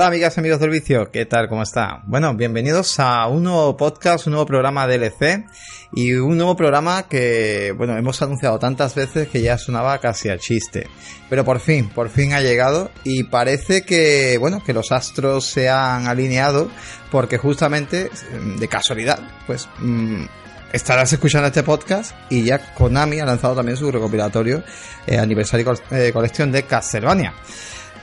Hola amigas y amigos del vicio, ¿qué tal? ¿Cómo está? Bueno, bienvenidos a un nuevo podcast, un nuevo programa DLC y un nuevo programa que, bueno, hemos anunciado tantas veces que ya sonaba casi a chiste. Pero por fin, por fin ha llegado y parece que, bueno, que los astros se han alineado porque justamente, de casualidad, pues... Mm, estarás escuchando este podcast y ya Konami ha lanzado también su recopilatorio eh, aniversario eh, colección de Castlevania.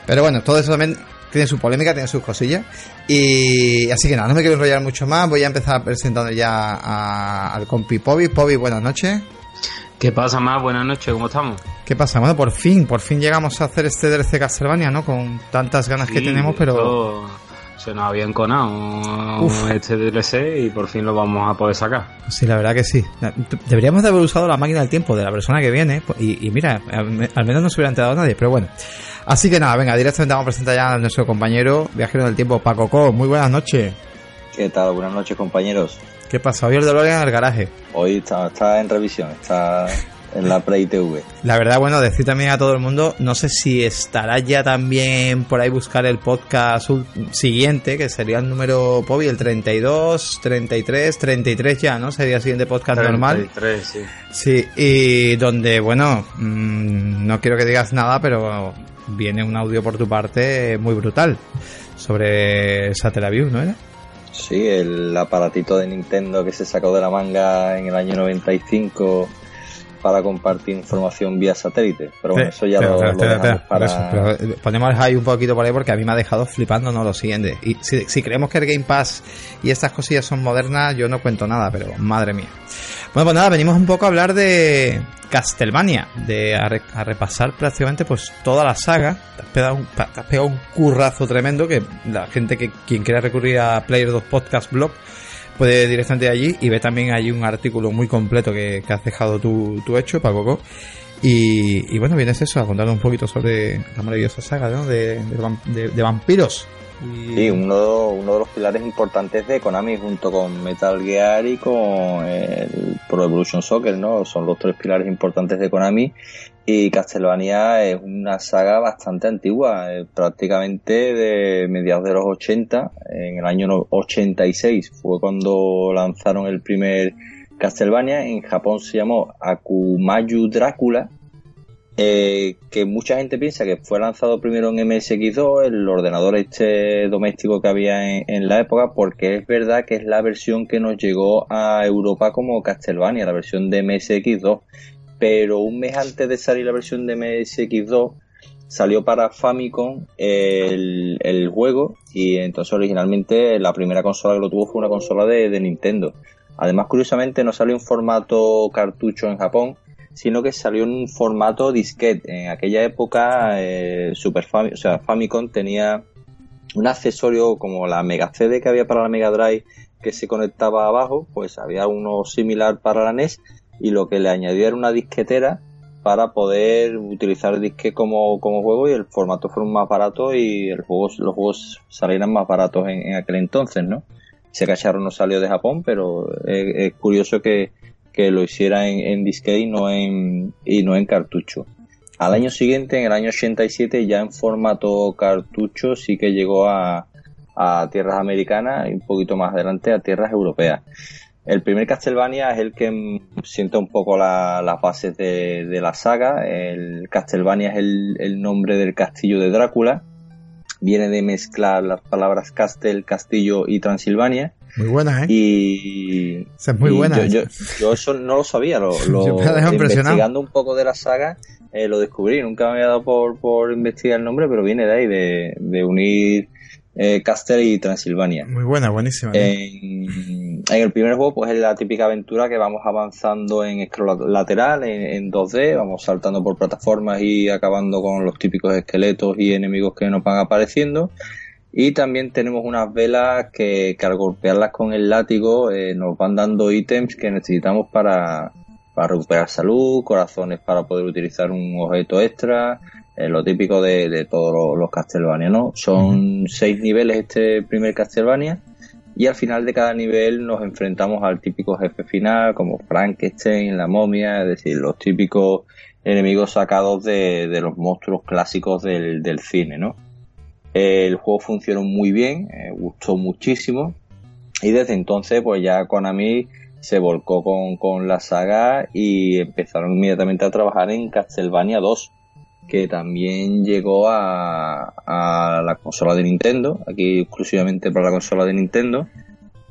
Pero bueno, todo eso también tiene su polémica, tiene sus cosillas. Y así que nada, no me quiero enrollar mucho más. Voy a empezar presentando ya al compi Pobi. Pobi, buenas noches. ¿Qué pasa más? Buenas noches, ¿cómo estamos? ¿Qué pasa? Bueno, por fin, por fin llegamos a hacer este DLC Castlevania, ¿no? Con tantas ganas que tenemos, pero... Se nos había enconado este DLC y por fin lo vamos a poder sacar. Sí, la verdad que sí. Deberíamos de haber usado la máquina del tiempo de la persona que viene y, y mira, al menos no se hubiera enterado nadie, pero bueno. Así que nada, venga, directamente vamos a presentar ya a nuestro compañero viajero del tiempo, Paco Co. Muy buenas noches. ¿Qué tal? Buenas noches, compañeros. ¿Qué pasa? Hoy el dolor en el garaje. Hoy está, está en revisión, está en la Play TV. La verdad, bueno, decir también a todo el mundo, no sé si estará ya también por ahí buscar el podcast siguiente, que sería el número Pobi, el 32, 33, 33 ya, ¿no? Sería el siguiente podcast normal. 33, sí. Sí, y donde, bueno, mm, no quiero que digas nada, pero viene un audio por tu parte muy brutal sobre Satellaview, ¿no era? Sí, el aparatito de Nintendo que se sacó de la manga en el año 95 para compartir información vía satélite. Pero bueno, eso ya lo, para... Eh, ponemos high un poquito por ahí porque a mí me ha dejado flipando, no lo siguiente. Y si, si creemos que el Game Pass y estas cosillas son modernas, yo no cuento nada, pero madre mía. Bueno, pues nada, venimos un poco a hablar de Castlevania, de a, repasar prácticamente pues toda la saga. Te has, pegado un, has pegado un currazo tremendo que la gente que quien quiera recurrir a Player 2 Podcast Blog puede directamente allí y ve también hay un artículo muy completo que, has dejado tú, hecho, Paco. Y, y bueno, vienes eso, a contar un poquito sobre la maravillosa saga de, de vampiros. Sí, uno, uno de los pilares importantes de Konami junto con Metal Gear y con el Pro Evolution Soccer, ¿no? Son los tres pilares importantes de Konami y Castlevania es una saga bastante antigua, eh, prácticamente de mediados de los 80, en el año 86 fue cuando lanzaron el primer Castlevania, en Japón se llamó Akumayu Drácula eh, que mucha gente piensa que fue lanzado primero en MSX2, el ordenador este doméstico que había en, la época, porque es verdad que es la versión que nos llegó a Europa como Castlevania, la versión de MSX2. Pero un mes antes de salir la versión de MSX2, salió para Famicom el, juego y entonces originalmente la primera consola que lo tuvo fue una consola de, de Nintendo. Además, curiosamente, no salió en formato cartucho en Japón, sino que salió en un formato disquete. En aquella época, eh, Super Famicom, o sea, Famicom tenía un accesorio como la Mega CD que había para la Mega Drive que se conectaba abajo, pues había uno similar para la NES y lo que le añadió era una disquetera para poder utilizar el disque como, como juego y el formato fuera más barato y el juego, los juegos salieran más baratos en, aquel entonces, ¿no? Ese cacharro no salió de Japón, pero es curioso que, que lo hiciera en, en disquete y no en, y no en cartucho. Al año siguiente, en el año 87, ya en formato cartucho, sí que llegó a, tierras americanas y un poquito más adelante a tierras europeas. El primer Castlevania es el que sienta un poco las bases de, la saga. El Castlevania es el, nombre del castillo de Drácula. Viene de mezclar las palabras Castel, castillo y Transilvania. Muy buena, ¿eh? Y. es muy buena. Yo, yo, eso no lo sabía, lo, lo investigando un poco de la saga, eh, lo descubrí. Nunca me había dado por, por investigar el nombre, pero viene de ahí, de, de unir eh, Castel y Transilvania. Muy buena, buenísima. En, en, el primer juego, pues es la típica aventura que vamos avanzando en scroll lateral, en, en 2D, vamos saltando por plataformas y acabando con los típicos esqueletos y enemigos que nos van apareciendo. Y también tenemos unas velas que, al golpearlas con el látigo eh, nos van dando ítems que necesitamos para, recuperar salud, corazones para poder utilizar un objeto extra, eh, lo típico de, todos los, Castlevania, ¿no? Son seis niveles este primer Castlevania y al final de cada nivel nos enfrentamos al típico jefe final como Frankenstein, la momia, es decir, los típicos enemigos sacados de, los monstruos clásicos del, del cine, ¿no? El juego funcionó muy bien, gustó muchísimo y desde entonces pues ya Konami se volcó con, con la saga y empezaron inmediatamente a trabajar en Castlevania 2 que también llegó a, a, la consola de Nintendo, aquí exclusivamente para la consola de Nintendo,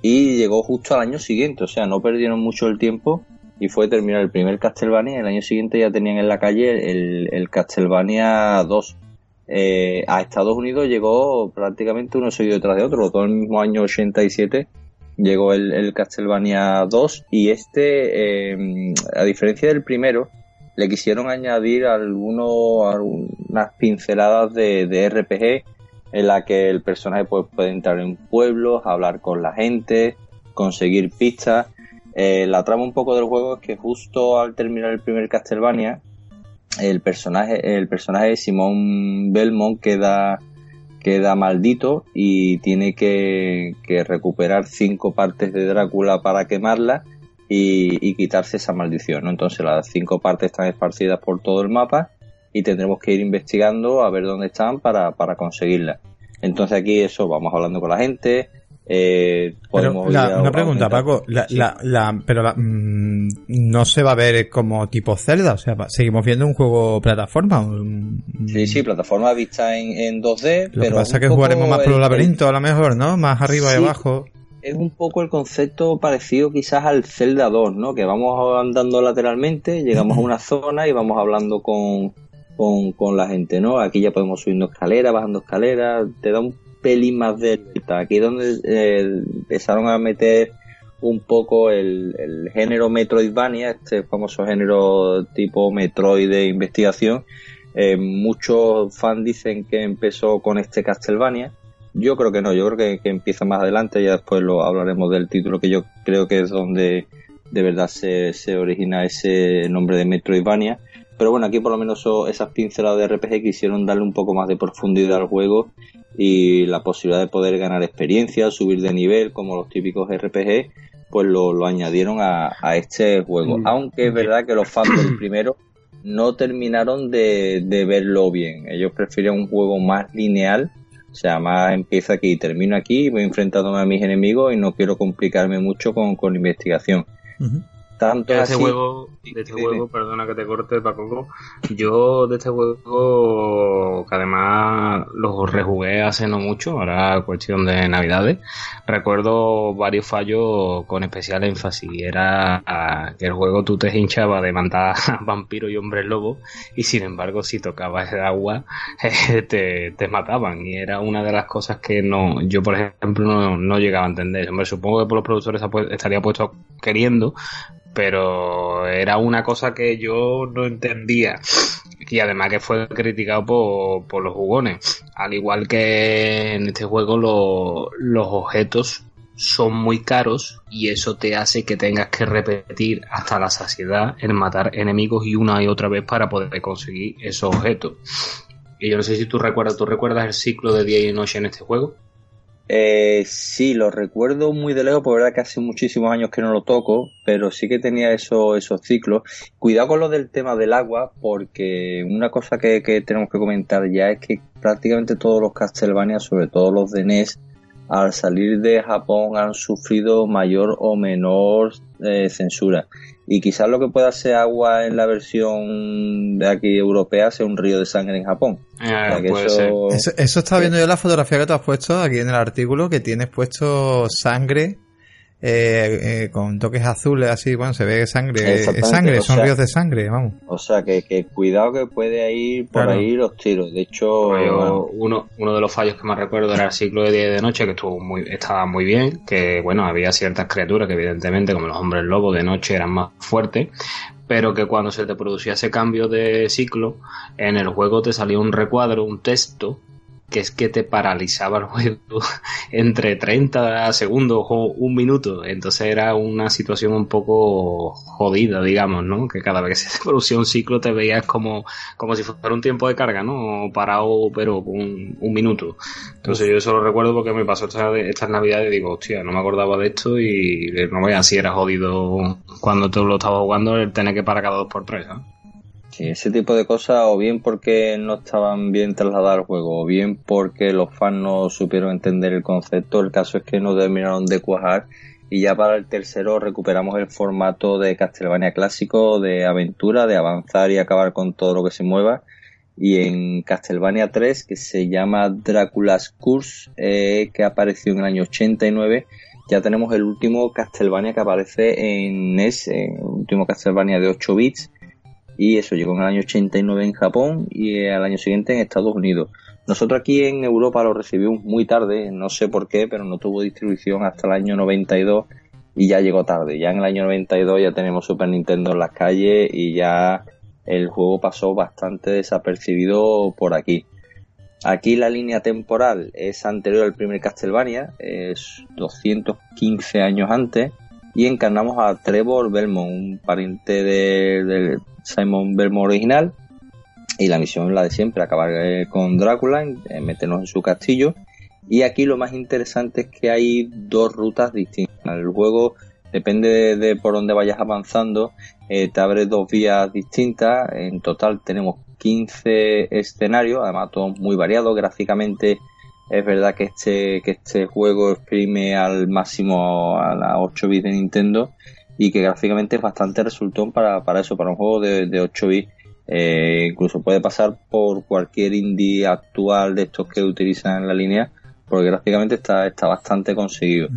y llegó justo al año siguiente, o sea, no perdieron mucho el tiempo y fue terminar el primer Castlevania y el año siguiente ya tenían en la calle el, el Castlevania 2. Eh, a Estados Unidos llegó prácticamente uno seguido detrás de otro, todo el mismo año 87 llegó el, Castlevania 2 y este, eh, a diferencia del primero, le quisieron añadir algunos, algunas pinceladas de, de RPG en la que el personaje pues, puede entrar en pueblos, hablar con la gente, conseguir pistas. Eh, la trama un poco del juego es que justo al terminar el primer Castlevania, el personaje, el personaje de Simón Belmont queda, queda maldito y tiene que, recuperar cinco partes de Drácula para quemarla y, quitarse esa maldición. ¿no? Entonces las cinco partes están esparcidas por todo el mapa y tendremos que ir investigando a ver dónde están para, para conseguirla. Entonces aquí eso, vamos hablando con la gente. Eh, una pregunta, Paco, la, la, pero mm, no se va a ver como tipo Zelda, o sea, seguimos viendo un juego plataforma. Sí, sí, plataforma vista en, en 2D. Lo pero que pasa es que jugaremos más por el laberinto, a lo mejor, ¿no? Más arriba y abajo es un poco el concepto parecido quizás al Zelda 2, ¿no? Que vamos andando lateralmente, llegamos a una zona y vamos hablando con, con, la gente, ¿no? Aquí ya podemos subiendo escaleras, bajando escaleras, te da un pelín más de Aquí es donde eh, empezaron a meter un poco el, género Metroidvania, este famoso género tipo Metroid de investigación. Eh, muchos fans dicen que empezó con este Castlevania yo creo que no, yo creo que, empieza más adelante, ya después lo hablaremos del título, que yo creo que es donde de verdad se, se origina ese nombre de Metroidvania. Pero bueno, aquí por lo menos esas pinceladas de RPG quisieron darle un poco más de profundidad al juego y la posibilidad de poder ganar experiencia, subir de nivel, como los típicos RPG, pues lo, añadieron a, este juego. Mm. Aunque es verdad que los fans del primero no terminaron de, de verlo bien. Ellos prefieren un juego más lineal o sea, más empieza aquí, termino aquí, voy enfrentándome a mis enemigos y no quiero complicarme mucho con, con investigación. Tanto de este juego, de este juego, perdona que te corte, Paco. Yo de este juego, que además lo rejugué hace no mucho, ahora cuestión de Navidades, recuerdo varios fallos con especial énfasis. Era que el juego tú te hinchabas de matar vampiros y hombres lobos, y sin embargo, si tocabas el agua, te, te mataban. Y era una de las cosas que no, yo por ejemplo no, no llegaba a entender. Hombre, supongo que por los productores estaría puesto queriendo, pero era una cosa que yo no entendía y además que fue criticado por, los jugones. Al igual que en este juego los objetos son muy caros y eso te hace que tengas que repetir hasta la saciedad en matar enemigos y una y otra vez para poder conseguir esos objetos. Y yo no sé si tú recuerdas, ¿tú recuerdas el ciclo de día y noche en este juego? Eh, sí, lo recuerdo muy de lejos, por verdad que hace muchísimos años que no lo toco, pero sí que tenía eso, esos ciclos. Cuidado con lo del tema del agua, porque una cosa que, que tenemos que comentar ya es que prácticamente todos los Castlevania, sobre todo los de NES, al salir de Japón han sufrido mayor o menor eh, censura. Y quizás lo que pueda ser agua en la versión de aquí europea sea un río de sangre en Japón. Ah, eso... Eso, está viendo yo la fotografía que tú has puesto aquí en el artículo, que tienes puesto sangre eh, eh, con toques azules, así, bueno, se ve sangre, es sangre, son ríos de sangre, vamos. O sea, que, que cuidado que puede ir por ahí los tiros. De hecho, uno, uno de los fallos que más recuerdo era el ciclo de día y de noche, que estuvo muy, estaba muy bien, que bueno, había ciertas criaturas que evidentemente, como los hombres lobos de noche, eran más fuertes, pero que cuando se te producía ese cambio de ciclo, en el juego te salía un recuadro, un texto, que es que te paralizaba el juego entre 30 segundos o un minuto. Entonces era una situación un poco jodida, digamos, ¿no? Que cada vez que se producía un ciclo te veías como, como si fuera un tiempo de carga, ¿no? Parado, pero un, un minuto. Entonces yo eso lo recuerdo porque me pasó estas esta navidades y digo, hostia, no me acordaba de esto y no veas si era jodido cuando tú lo estabas jugando el tener que parar cada dos por tres, ¿no? Ese tipo de cosas, o bien porque no estaban bien trasladadas al juego, o bien porque los fans no supieron entender el concepto. El caso es que no terminaron de cuajar y ya para el tercero recuperamos el formato de Castlevania clásico, de aventura, de avanzar y acabar con todo lo que se mueva. Y en Castlevania 3, que se llama Drácula's Curse, eh, que apareció en el año 89, ya tenemos el último Castlevania que aparece en NES, el último Castlevania de 8 bits, y eso llegó en el año 89 en Japón y al año siguiente en Estados Unidos. Nosotros aquí en Europa lo recibimos muy tarde, no sé por qué, pero no tuvo distribución hasta el año 92 y ya llegó tarde. Ya en el año 92 ya tenemos Super Nintendo en las calles y ya el juego pasó bastante desapercibido por aquí. Aquí la línea temporal es anterior al primer Castlevania, es 215 años antes, y encarnamos a Trevor Belmont, un pariente de, Simon Belmont original, y la misión la de siempre, acabar eh, con Drácula, meternos en su castillo, y aquí lo más interesante es que hay dos rutas distintas. El juego depende de, por dónde vayas avanzando, eh, te abre dos vías distintas. En total tenemos 15 escenarios, además todos muy variados gráficamente. Es verdad que este, que este juego exprime al máximo a las 8 bits de Nintendo y que gráficamente es bastante resultón para, para eso, para un juego de, de 8 bits. Eh, incluso puede pasar por cualquier indie actual de estos que utilizan en la línea, porque gráficamente está, está bastante conseguido.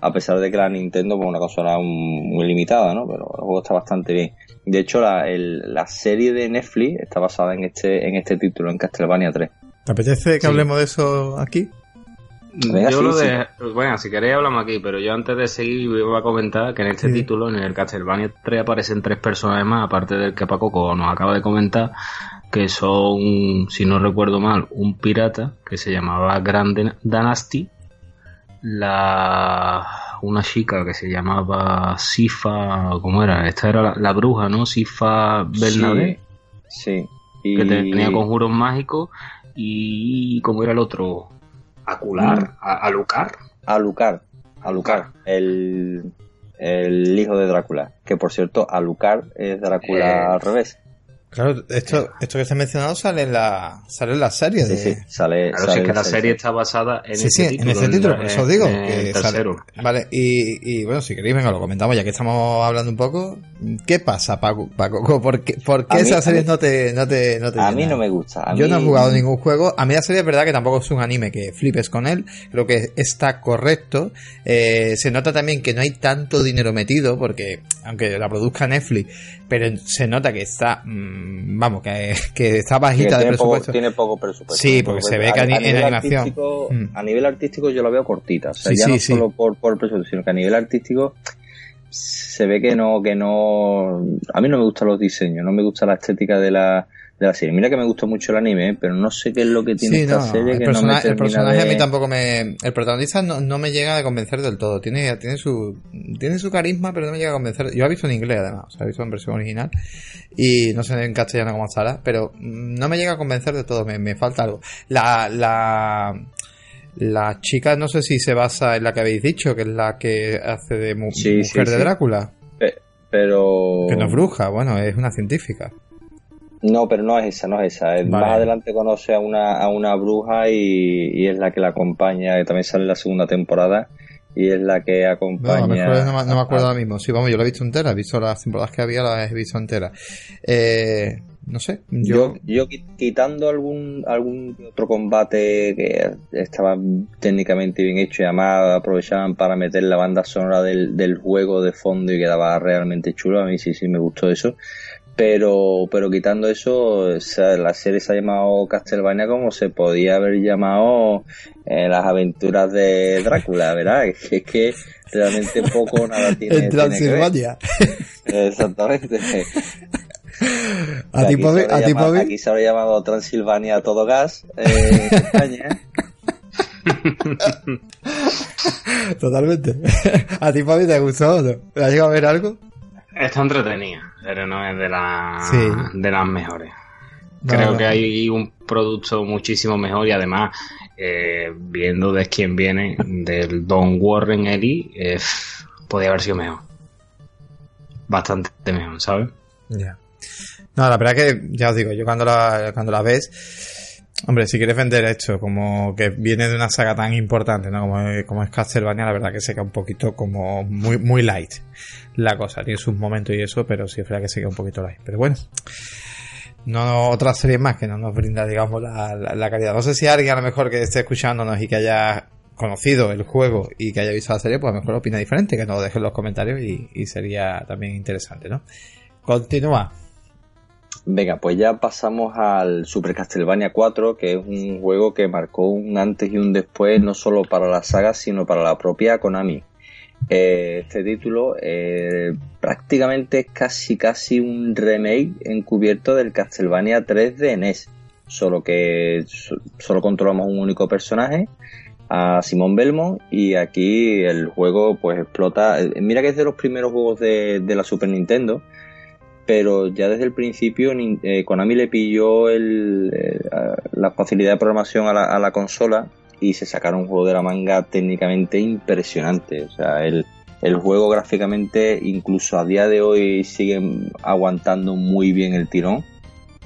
A pesar de que la Nintendo es pues, una consola muy limitada, ¿no? Pero el juego está bastante bien. De hecho, la, la serie de Netflix está basada en este, en este título, en Castlevania 3. ¿Te apetece que hablemos de eso aquí? Yo lo de, bueno, si queréis hablamos aquí, pero yo antes de seguir voy a comentar que en este título, en el Castlevania 3 aparecen tres personajes más, aparte del que Paco nos acaba de comentar, que son, si no recuerdo mal, un pirata que se llamaba Grand Dynasty, la una chica que se llamaba Sifa, ¿cómo era? Esta era la, bruja, ¿no? Sifa Bernabé. Sí. Que tenía conjuros mágicos y ¿cómo era el otro? Acular, mm. a, Alucar. Alucar, Alucar, el, el hijo de Drácula. Que por cierto, Alucar es Drácula eh, al revés. Claro, esto, esto que se ha mencionado sale en la, sale en la serie. De... Sí, sí, sale. Claro, es que la serie está basada en sí, ese sí, título. en ese título, por eso os digo. que Vale, y, y, bueno, si queréis, venga, lo comentamos ya que estamos hablando un poco. ¿Qué pasa, Paco? Paco ¿Por qué, por qué esa serie no te, no te, no te A mí no me gusta. Yo no he jugado ningún juego. A mí la serie es verdad que tampoco es un anime que flipes con él. Creo que está correcto. Eh, se nota también que no hay tanto dinero metido, porque aunque la produzca Netflix, pero se nota que está, mmm, vamos, que que, está bajita de presupuesto. tiene poco presupuesto. Sí, porque se ve que en animación. Mm. A nivel artístico yo lo veo cortita. O sea, ya no solo por, por presupuesto, sino que a nivel artístico se ve que no, que no. A mí no me gustan los diseños, no me gusta la estética de la, de la serie. Mira que me gustó mucho el anime, pero no sé qué es lo que tiene esta serie el que no me El personaje a mí tampoco me... El protagonista no, no, me llega a convencer del todo. Tiene, tiene, su, tiene su carisma, pero no me llega a convencer. Yo he visto en inglés, además. O sea, he visto en versión original. Y no sé en castellano cómo estará, pero no me llega a convencer de todo. Me, me falta algo. La... la la chica no sé si se basa en la que habéis dicho, que es la que hace de mujer de Drácula. pero... Que no es bruja, bueno, es una científica. No, pero no es esa, no es esa. Más adelante conoce a una, a una bruja y, es la que la acompaña, que también sale en la segunda temporada y es la que acompaña. No, no, me acuerdo ahora mismo. Sí, vamos, yo la he visto entera, he visto las temporadas que había, las he visto enteras. Eh, no sé, yo... yo... quitando algún algún otro combate que estaba técnicamente bien hecho y además aprovechaban para meter la banda sonora del, del juego de fondo y quedaba realmente chulo, a mí sí, sí me gustó eso pero pero quitando eso la serie se ha llamado Castlevania como se podía haber llamado eh, las aventuras de Drácula verdad es que, es que realmente poco nada tiene en Transilvania exactamente a ti a ti aquí se habría llamado Transilvania a todo gas eh, en España Totalmente. ¿A ti, Pabi, te gustó? ¿Te has llegado a ver algo? Está entretenida, pero no es de, la, de las mejores. Creo que hay un producto muchísimo mejor y además, eh, viendo de quién viene, del Don Warren Ellie, eh, podría haber sido mejor. Bastante mejor, ¿sabes? Ya. No, la verdad que, ya os digo, yo cuando la, cuando la ves, hombre, si quieres vender esto como que viene de una saga tan importante, ¿no? Como, como es Castlevania, la verdad que se queda un poquito como muy, muy light la cosa. Tiene sus momentos y eso, pero sí es verdad que se queda un poquito light. Pero bueno. No, otras series más que no nos brinda, digamos, la, calidad. No sé si alguien a lo mejor que esté escuchándonos y que haya conocido el juego y que haya visto la serie, pues a lo mejor opina diferente, que nos lo deje en los comentarios y, sería también interesante, ¿no? Continúa. Venga, pues ya pasamos al Super Castlevania 4, que es un juego que marcó un antes y un después, no solo para la saga, sino para la propia Konami. Eh, este título eh, prácticamente es casi casi un remake encubierto del Castlevania 3 de NES, solo que solo controlamos un único personaje a Simón Belmont y aquí el juego pues explota. Eh, mira que es de los primeros juegos de, la Super Nintendo, pero ya desde el principio eh, Konami le pilló el, eh, la facilidad de programación a la, a la, consola y se sacaron un juego de la manga técnicamente impresionante. O sea, el, juego gráficamente incluso a día de hoy sigue aguantando muy bien el tirón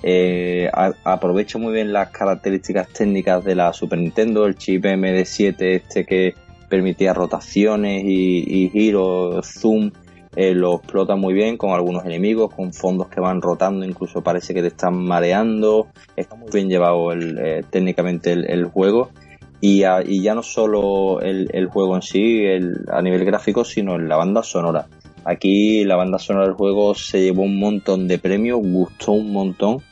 eh, aprovecho muy bien las características técnicas de la Super Nintendo, el chip MD7 este que permitía rotaciones y, giros, zoom, eh, lo explota muy bien con algunos enemigos, con fondos que van rotando, incluso parece que te están mareando, está muy bien llevado eh, técnicamente el, juego. Y, ya no solo el, juego en sí, a nivel gráfico, sino en la banda sonora. Aquí la banda sonora del juego se llevó un montón de premios, gustó un montón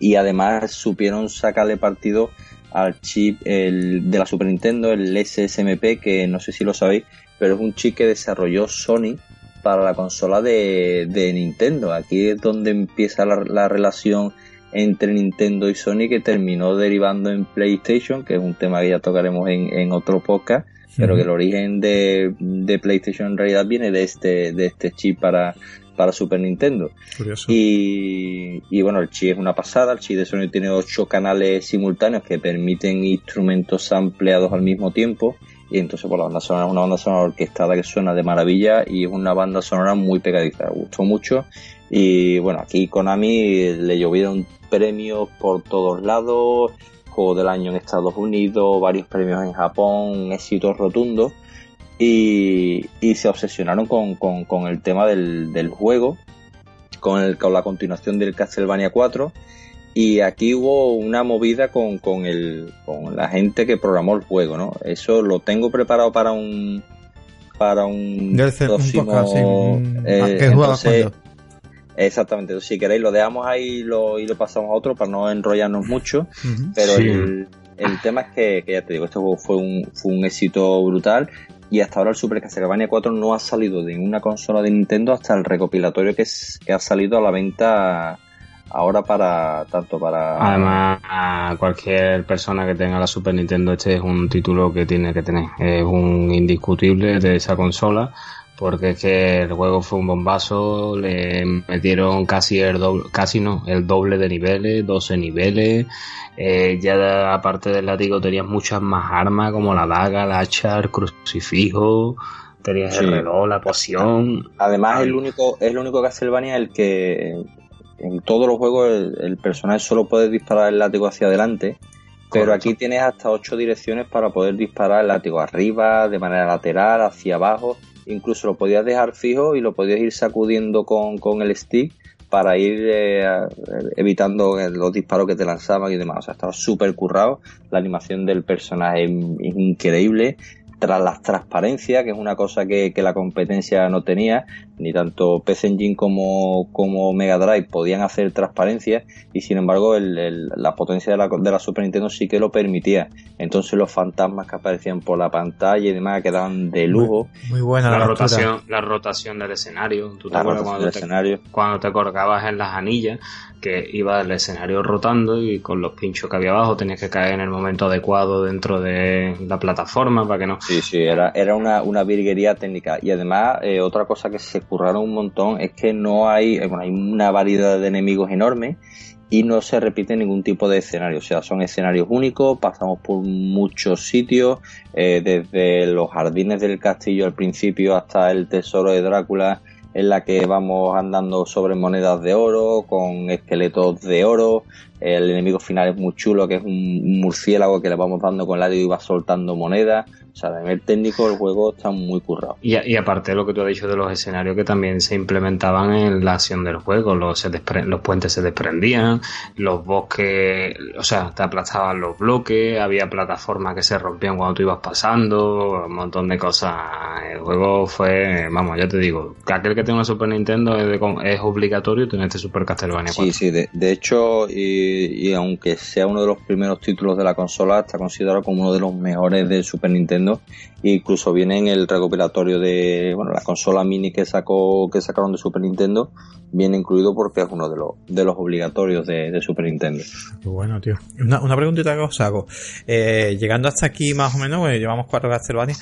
y además supieron sacarle partido al chip el, de la Super Nintendo, el SSMP, que no sé si lo sabéis, pero es un chip que desarrolló Sony para la consola de, Nintendo. Aquí es donde empieza la, relación entre Nintendo y Sony que terminó derivando en PlayStation, que es un tema que ya tocaremos en, otro podcast, pero que el origen de, de, PlayStation en realidad viene de este, de este chip para, para Super Nintendo. Y, y, bueno, el Chi es una pasada. El Chi de Sony tiene ocho canales simultáneos que permiten instrumentos ampliados al mismo tiempo. Y entonces, pues, la banda sonora una banda sonora orquestada que suena de maravilla y es una banda sonora muy pegadiza. Gustó mucho. Y bueno, aquí Konami le llovieron premios por todos lados. Juego del año en Estados Unidos, varios premios en Japón, éxitos rotundos y, se obsesionaron con, el tema del, juego, con, el, con la continuación del Castlevania 4 y aquí hubo una movida con, con, el, con la gente que programó el juego, ¿no? Eso lo tengo preparado para un para un próximo eh, exactamente si queréis lo dejamos ahí y lo, y lo pasamos a otro para no enrollarnos mucho pero el, el, tema es que, que, ya te digo este juego fue un, fue un éxito brutal y hasta ahora el Super Castlevania 4 no ha salido de ninguna consola de Nintendo hasta el recopilatorio que, es, que ha salido a la venta ahora para tanto para además a cualquier persona que tenga la Super Nintendo este es un título que tiene que tener. Es un indiscutible de esa consola porque es que el juego fue un bombazo, le metieron casi el doble, casi no, el doble de niveles, 12 niveles, eh, ya aparte del látigo tenías muchas más armas como la daga, el hacha, el crucifijo, tenías el reloj, la poción. Además es el único, es el único Castlevania el que en todos los juegos el, personaje solo puede disparar el látigo hacia adelante. Pero aquí tienes hasta ocho direcciones para poder disparar el látigo arriba, de manera lateral, hacia abajo incluso lo podías dejar fijo y lo podías ir sacudiendo con, con el stick para ir eh, evitando los disparos que te lanzaban y demás. O sea, estaba súper currado. La animación del personaje es increíble tras las transparencias, que es una cosa que, la competencia no tenía, ni tanto PC Engine como, como Mega Drive podían hacer transparencias y sin embargo la potencia de la, de la Super Nintendo sí que lo permitía. Entonces los fantasmas que aparecían por la pantalla y demás quedaban de lujo. Muy, buena la, rotación, la rotación del escenario. ¿Tú te acuerdas cuando te, cuando te colgabas en las anillas? que iba el escenario rotando y con los pinchos que había abajo tenías que caer en el momento adecuado dentro de la plataforma para que no. Sí, sí, era, era una, una virguería técnica. Y además, eh, otra cosa que se curraron un montón es que no hay, eh, bueno, hay una variedad de enemigos enorme y no se repite ningún tipo de escenario. O sea, son escenarios únicos, pasamos por muchos sitios, eh, desde los jardines del castillo al principio hasta el tesoro de Drácula en la que vamos andando sobre monedas de oro, con esqueletos de oro. El enemigo final es muy chulo, que es un murciélago que le vamos dando con el y va soltando monedas. O sea, a nivel técnico el juego está muy currado. Y, y, aparte de lo que tú has dicho de los escenarios que también se implementaban en la acción del juego, los, los puentes se desprendían, los bosques, o sea, te aplastaban los bloques, había plataformas que se rompían cuando tú ibas pasando, un montón de cosas. El juego fue, vamos, ya te digo, que aquel que tenga una Super Nintendo es, obligatorio tener este Super Castlevania 4. Sí, sí, de, de hecho, y, y aunque sea uno de los primeros títulos de la consola, está considerado como uno de los mejores de Super Nintendo incluso viene en el recopilatorio de bueno la consola mini que sacó que sacaron de Super Nintendo viene incluido porque es uno de los de los obligatorios de, Super Nintendo. Bueno tío. Una, una preguntita que os hago. Eh, llegando hasta aquí más o menos llevamos cuatro Castlevania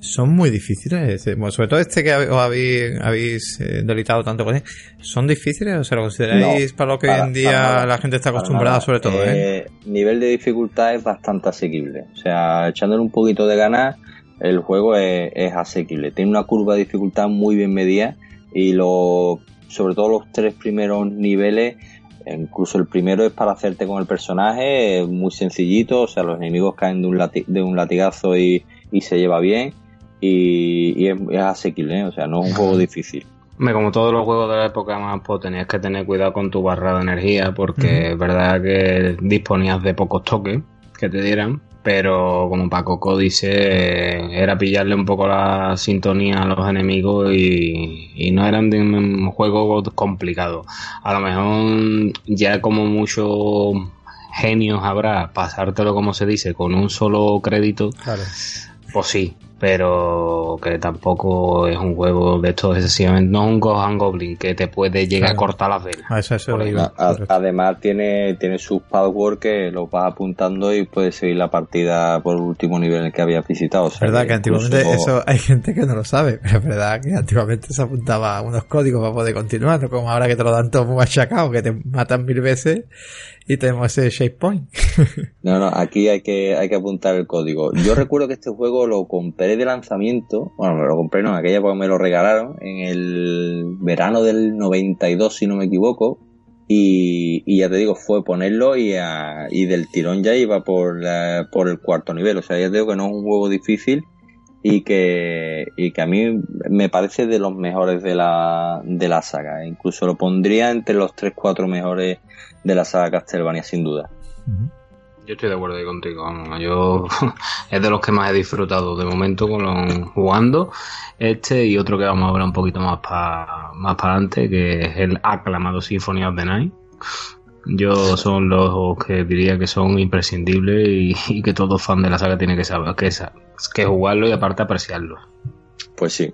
son muy difíciles. Eh, sobre todo este que habéis, habéis eh, delitado tanto con él. ¿Son difíciles? ¿O se lo consideráis para lo que hoy en día la gente está acostumbrada, sobre todo? ¿eh? Nivel de dificultad es bastante asequible. O sea, echándole un poquito de ganas, el juego es, es asequible. Tiene una curva de dificultad muy bien medida y lo, sobre todo los tres primeros niveles incluso el primero es para hacerte con el personaje, muy sencillito, o sea, los enemigos caen de un, de un latigazo y, y, se lleva bien y, es, asequible, ¿eh? o sea, no es un juego difícil. Como todos los juegos de la época más, pues tenías que tener cuidado con tu barra de energía, porque es verdad que disponías de pocos toques que te dieran, pero como Paco Códice era pillarle un poco la sintonía a los enemigos y, y no eran de un juego complicado. A lo mejor ya como muchos genios habrá pasártelo como se dice con un solo crédito, claro. pues sí, pero que tampoco es un juego de estos excesivamente, no es un Gohan Goblin que te puede llegar a cortar las venas. Ah, además tiene, tiene sus passwords que los vas apuntando y puedes seguir la partida por el último nivel en el que habías visitado. Es verdad que antiguamente eso hay gente que no lo sabe, pero es verdad que antiguamente se apuntaba unos códigos para poder continuar, no como ahora que te lo dan todo muy machacado, que te matan mil veces y tenemos ese shape point. no, no, aquí hay que, hay que apuntar el código. Yo recuerdo que este juego lo compré de lanzamiento, bueno, me lo compré no, en aquella época me lo regalaron, en el verano del 92, si no me equivoco, y, ya te digo, fue ponerlo y, y del tirón ya iba por, por el cuarto nivel. O sea, ya te digo que no es un juego difícil y que, y que a mí me parece de los mejores de la, de la saga. Incluso lo pondría entre los 3-4 mejores de la saga Castlevania, sin duda. Yo estoy de acuerdo ahí contigo. Yo es de los que más he disfrutado de momento con jugando. Este y otro que vamos a ver un poquito más para más para adelante, que es el aclamado Symphony of the Night. Yo son los que diría que son imprescindibles y, que todo fan de la saga tiene que saber que, que jugarlo y aparte apreciarlo. Pues sí.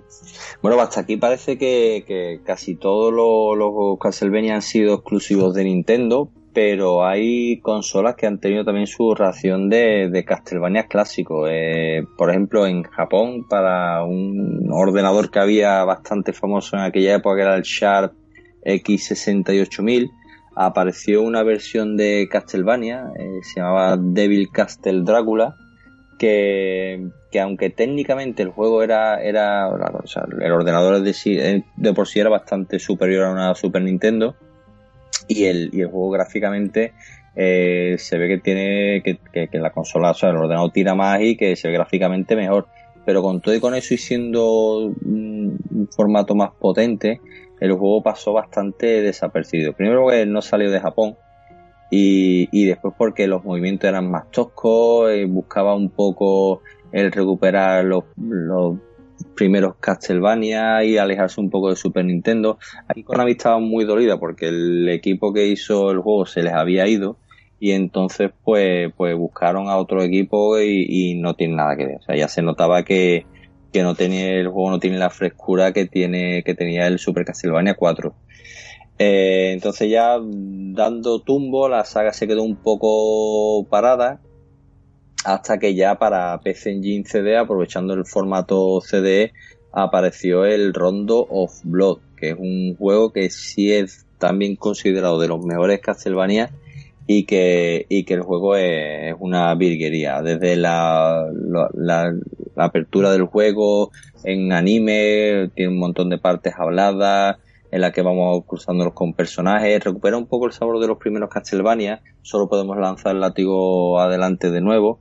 Bueno, hasta aquí parece que, casi todos los, Castlevania han sido exclusivos de Nintendo, pero hay consolas que han tenido también su ración de, Castlevania clásicos. Eh, por ejemplo, en Japón, para un ordenador que había bastante famoso en aquella época, que era el Sharp X68000, apareció una versión de Castlevania, eh, se llamaba Devil Castle Drácula, que, aunque técnicamente el juego era, era o sea, el ordenador de, eh, de, por sí era bastante superior a una Super Nintendo y el, y el juego gráficamente eh, se ve que tiene que, que, la consola, o sea, el ordenador tira más y que se ve gráficamente mejor. Pero con todo y con eso y siendo un formato más potente, el juego pasó bastante desapercibido. Primero que no salió de Japón y, y después porque los movimientos eran más toscos, y buscaba un poco el recuperar los, los primeros Castlevania y alejarse un poco de Super Nintendo. Aquí Konami estaba muy dolida porque el equipo que hizo el juego se les había ido y entonces pues pues buscaron a otro equipo y, no tiene nada que ver. O sea, ya se notaba que, que no tenía el juego no tiene la frescura que tiene que tenía el Super Castlevania 4 eh, entonces ya dando tumbo la saga se quedó un poco parada hasta que ya para PC Engine CD aprovechando el formato CD apareció el Rondo of Blood que es un juego que sí es también considerado de los mejores Castlevania y que, y que el juego es, una virguería. Desde la, la, apertura del juego en anime, tiene un montón de partes habladas, en la que vamos cruzándolos con personajes, recupera un poco el sabor de los primeros Castlevania, solo podemos lanzar el látigo adelante de nuevo,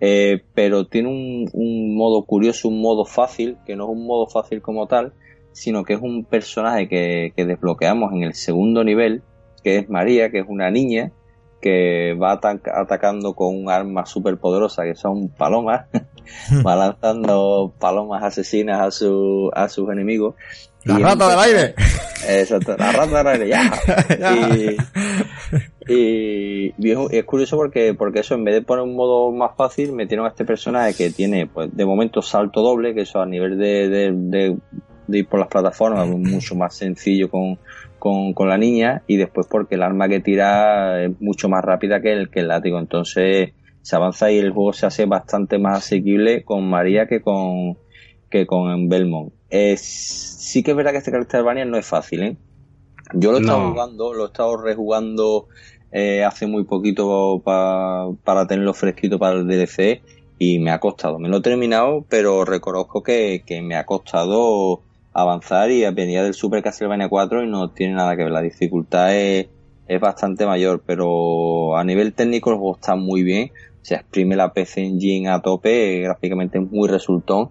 eh, pero tiene un, un, modo curioso, un modo fácil, que no es un modo fácil como tal, sino que es un personaje que, que desbloqueamos en el segundo nivel, que es María, que es una niña, que va atacando con un arma súper poderosa que son palomas, va lanzando palomas asesinas a, su, a sus enemigos. ¡La rata del aire! Exacto, la rata del aire, ya. Y, es, curioso porque, porque eso, en vez de poner un modo más fácil, metieron a este personaje que tiene, pues, de momento salto doble, que eso a nivel de, de, de ir por las plataformas es mucho más sencillo con, con, la niña y después porque el arma que tira es mucho más rápida que el, que el látigo. Entonces se avanza y el juego se hace bastante más asequible con María que con, que con Belmont. Es, sí que es verdad que este Castlevania no es fácil, ¿eh? Yo lo he estado jugando, lo he estado rejugando eh, hace muy poquito para tenerlo fresquito para el DLC y me ha costado. Me lo he terminado, pero reconozco que, que me ha costado avanzar y venía del Super Castlevania 4 y no tiene nada que ver. La dificultad es, es bastante mayor, pero a nivel técnico el juego está muy bien. Se exprime la PC Engine a tope, gráficamente muy resultón.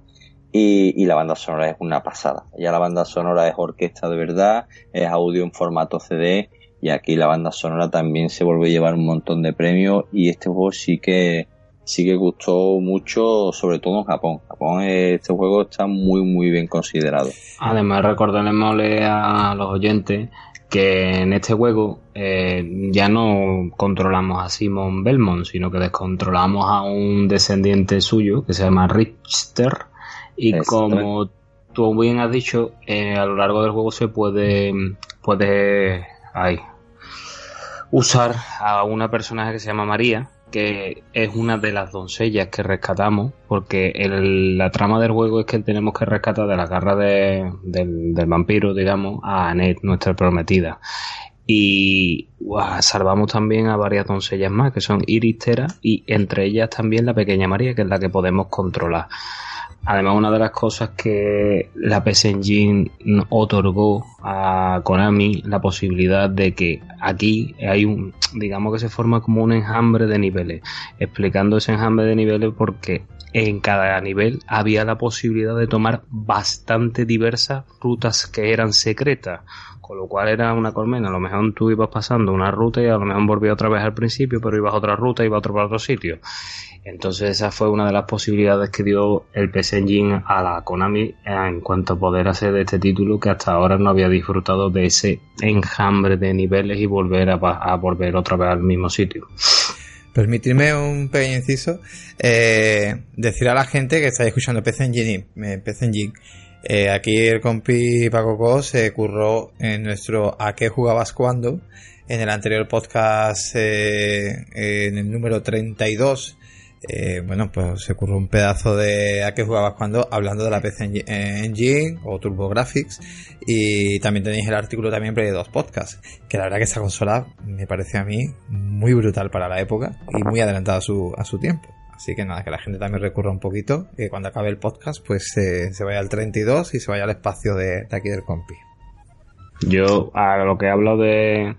Y, y, la banda sonora es una pasada. Ya la banda sonora es orquesta de verdad, es audio en formato CD y aquí la banda sonora también se vuelve a llevar un montón de premios y este juego sí que sí que gustó mucho, sobre todo en Japón. Japón, este juego está muy, muy bien considerado. Además, recordaremos a los oyentes que en este juego eh, ya no controlamos a Simon Belmont, sino que descontrolamos a un descendiente suyo que se llama Richter. Y como tú bien has dicho, eh, a lo largo del juego se puede, puede usar a una personaje que se llama María, que es una de las doncellas que rescatamos, porque la trama del juego es que tenemos que rescatar de la garra del, vampiro, digamos, a Annette, nuestra prometida. Y salvamos también a varias doncellas más, que son Iris Tera, y entre ellas también la pequeña María, que es la que podemos controlar. Además, una de las cosas que la PS Engine otorgó a Konami la posibilidad de que aquí hay un, digamos que se forma como un enjambre de niveles, explicando ese enjambre de niveles porque en cada nivel había la posibilidad de tomar bastante diversas rutas que eran secretas, con lo cual era una colmena. A lo mejor tú ibas pasando una ruta y a lo mejor volvías otra vez al principio, pero ibas a otra ruta y ibas a otro, para otro sitio. Entonces esa fue una de las posibilidades que dio el PS Engine a la Konami en cuanto a poder hacer este título que hasta ahora no había disfrutado de ese enjambre de niveles y volver a, volver otra vez al mismo sitio. Permitidme un pequeño inciso. Eh, decir a la gente que está escuchando PC Engine, eh, PC Engine eh, aquí el compi Paco se curró en nuestro ¿A qué jugabas cuando? En el anterior podcast, en el número 32, eh, bueno, pues se ocurrió un pedazo de a qué jugabas cuando, hablando de la PC Engine o TurboGrafx. Y también tenéis el artículo también de dos podcasts. Que la verdad que esta consola me parece a mí muy brutal para la época y muy adelantada a su, a su tiempo. Así que nada, que la gente también recurra un poquito, que cuando acabe el podcast, pues se vaya al 32 y se vaya al espacio de, de aquí del compi. Yo, a lo que hablo de,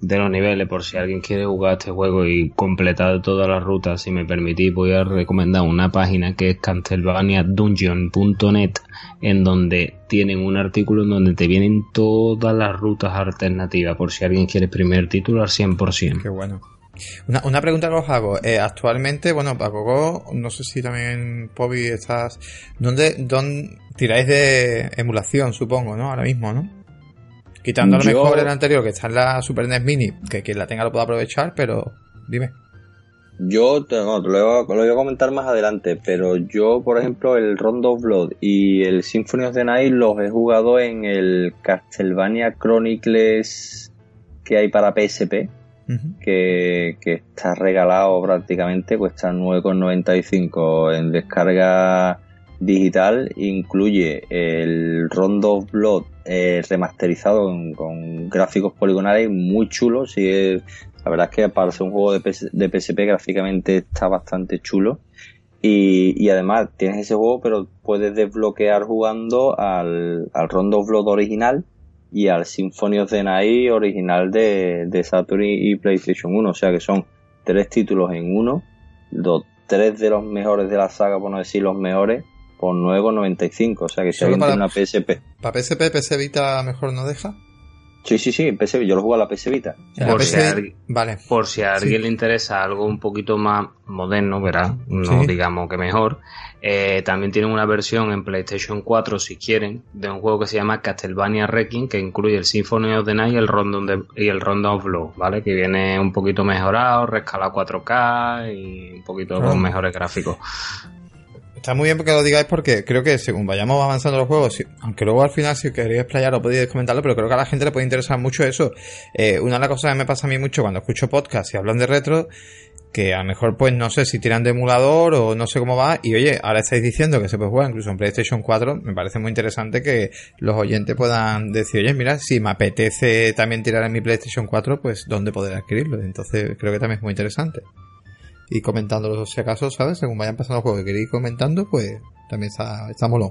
de los niveles, por si alguien quiere jugar este juego y completar todas las rutas, si me permitís, voy a recomendar una página que es castlevaniadungeon.net, en donde tienen un artículo en donde te vienen todas las rutas alternativas, por si alguien quiere primer título al 100%. Qué bueno. Una, una pregunta que os hago. Eh, actualmente, bueno, Paco, no sé si también, Pobi, estás... ¿Dónde, dónde tiráis de emulación, supongo, no? Ahora mismo, ¿no? Quitando lo mejor el anterior, que está en la Super NES Mini, que quien la tenga lo pueda aprovechar, pero dime. Yo te, lo, voy a comentar más adelante, pero yo, por ejemplo, el Rondo of Blood y el Symphony of the Night los he jugado en el Castlevania Chronicles que hay para PSP, que, que, está regalado prácticamente, cuesta 9,95 en descarga digital, incluye el Rondo of Blood eh, remasterizado con, gráficos poligonales muy chulos. Sigue, La verdad es que para ser un juego de, de PSP gráficamente está bastante chulo. Y, además tienes ese juego, pero puedes desbloquear jugando al, al Rondo of Blood original y al Symphony of the Night original de, de Saturn y PlayStation 1. O sea que son tres títulos en uno, los tres de los mejores de la saga, por no decir los mejores, por 9,95. O sea que si alguien tiene una PSP. ¿Para PSP, PS Vita mejor no deja? Sí, sí, sí, PC, yo lo juego a la PS Vita. Por, si a, vale. por si a alguien le interesa algo un poquito más moderno, verá, no digamos que mejor, eh, también tienen una versión en PlayStation 4, si quieren, de un juego que se llama Castlevania Wrecking, que incluye el Symphony of the Night y el Rondo, y el Rondo of Blood, ¿vale? Que viene un poquito mejorado, rescalado 4K y un poquito con mejores gráficos. Está muy bien que lo digáis porque creo que según vayamos avanzando los juegos, aunque luego al final si queréis explayar o podéis comentarlo, pero creo que a la gente le puede interesar mucho eso. Eh, una de las cosas que me pasa a mí mucho cuando escucho podcast y hablan de retro, que a lo mejor pues no sé si tiran de emulador o no sé cómo va, y oye, ahora estáis diciendo que se puede jugar incluso en PlayStation 4, me parece muy interesante que los oyentes puedan decir, oye, mira, si me apetece también tirar en mi PlayStation 4, pues ¿dónde poder adquirirlo? Entonces creo que también es muy interesante y comentándolo si acaso, ¿sabes? Según vayan pasando los juegos que queréis ir comentando, pues también está, está molón.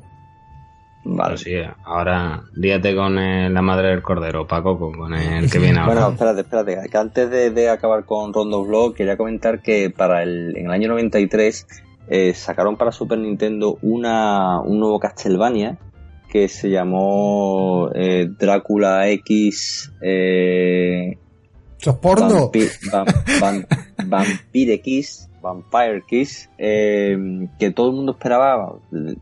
Vale. Pues sí, ahora díate con la madre del cordero, Paco, con el que viene ahora. Bueno, espérate, espérate. Que antes de, acabar con Rondo Vlog, quería comentar que para el, en el año 93 eh, sacaron para Super Nintendo una, un nuevo Castlevania que se llamó eh, Drácula X. Eh, porno? Vampire Kiss, Vampire Kiss, eh, que todo el mundo esperaba,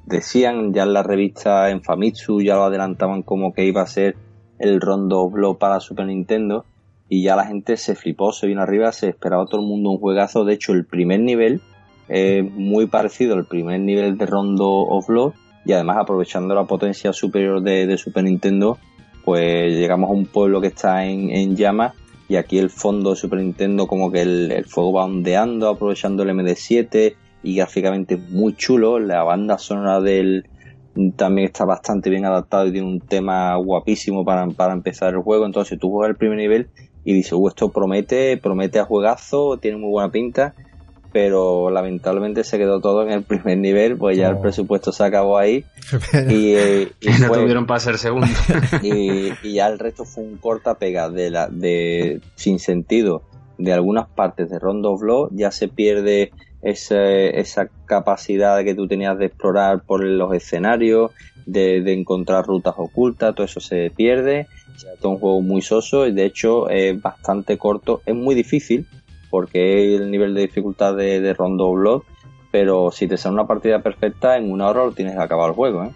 decían ya en la revista en Famitsu, ya lo adelantaban como que iba a ser el Rondo Blow para Super Nintendo, y ya la gente se flipó, se vino arriba, se esperaba todo el mundo un juegazo, de hecho el primer nivel es muy parecido al primer nivel de Rondo of Blood, y además aprovechando la potencia superior de, Super Nintendo, pues llegamos a un pueblo que está en, en llamas y aquí el fondo de Super Nintendo como que el, fuego va ondeando aprovechando el MD7 y gráficamente muy chulo. La banda sonora del también está bastante bien adaptado y tiene un tema guapísimo para, para empezar el juego. Entonces tú juegas el primer nivel y dices uh, esto promete promete a juegazo tiene muy buena pinta pero lamentablemente se quedó todo en el primer nivel, pues ya el oh. presupuesto se acabó ahí. y, eh, no tuvieron para ser segundo. y, ya el resto fue un corta pega de la, de, sin sentido de algunas partes de Rondo of Blood, ya se pierde esa capacidad que tú tenías de explorar por los escenarios, de, encontrar rutas ocultas, todo eso se pierde. Ya es un juego muy soso y de hecho es bastante corto, es muy difícil porque es el nivel de dificultad de, Rondo Blood, pero si te sale una partida perfecta, en una hora lo tienes que acabar el juego, ¿eh?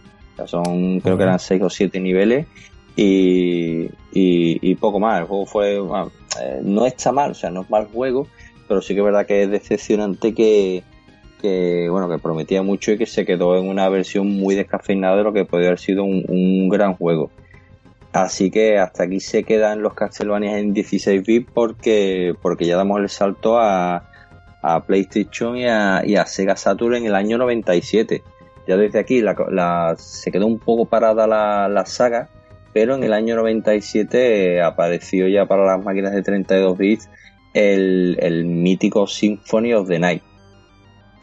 son, creo que eran 6 o 7 niveles y, y, poco más. El juego fue, eh, no está mal, o sea, no es mal juego, pero sí que es verdad que es decepcionante que, que, bueno, que prometía mucho y que se quedó en una versión muy descafeinada de lo que podría haber sido un gran juego. Así que hasta aquí se quedan los Castlevania en 16 bits porque, porque ya damos el salto a, a PlayStation y a, y a, Sega Saturn en el año 97. Ya desde aquí se quedó un poco parada la, la, saga, pero en el año 97 apareció ya para las máquinas de 32 bits el, el mítico Symphony of the Night.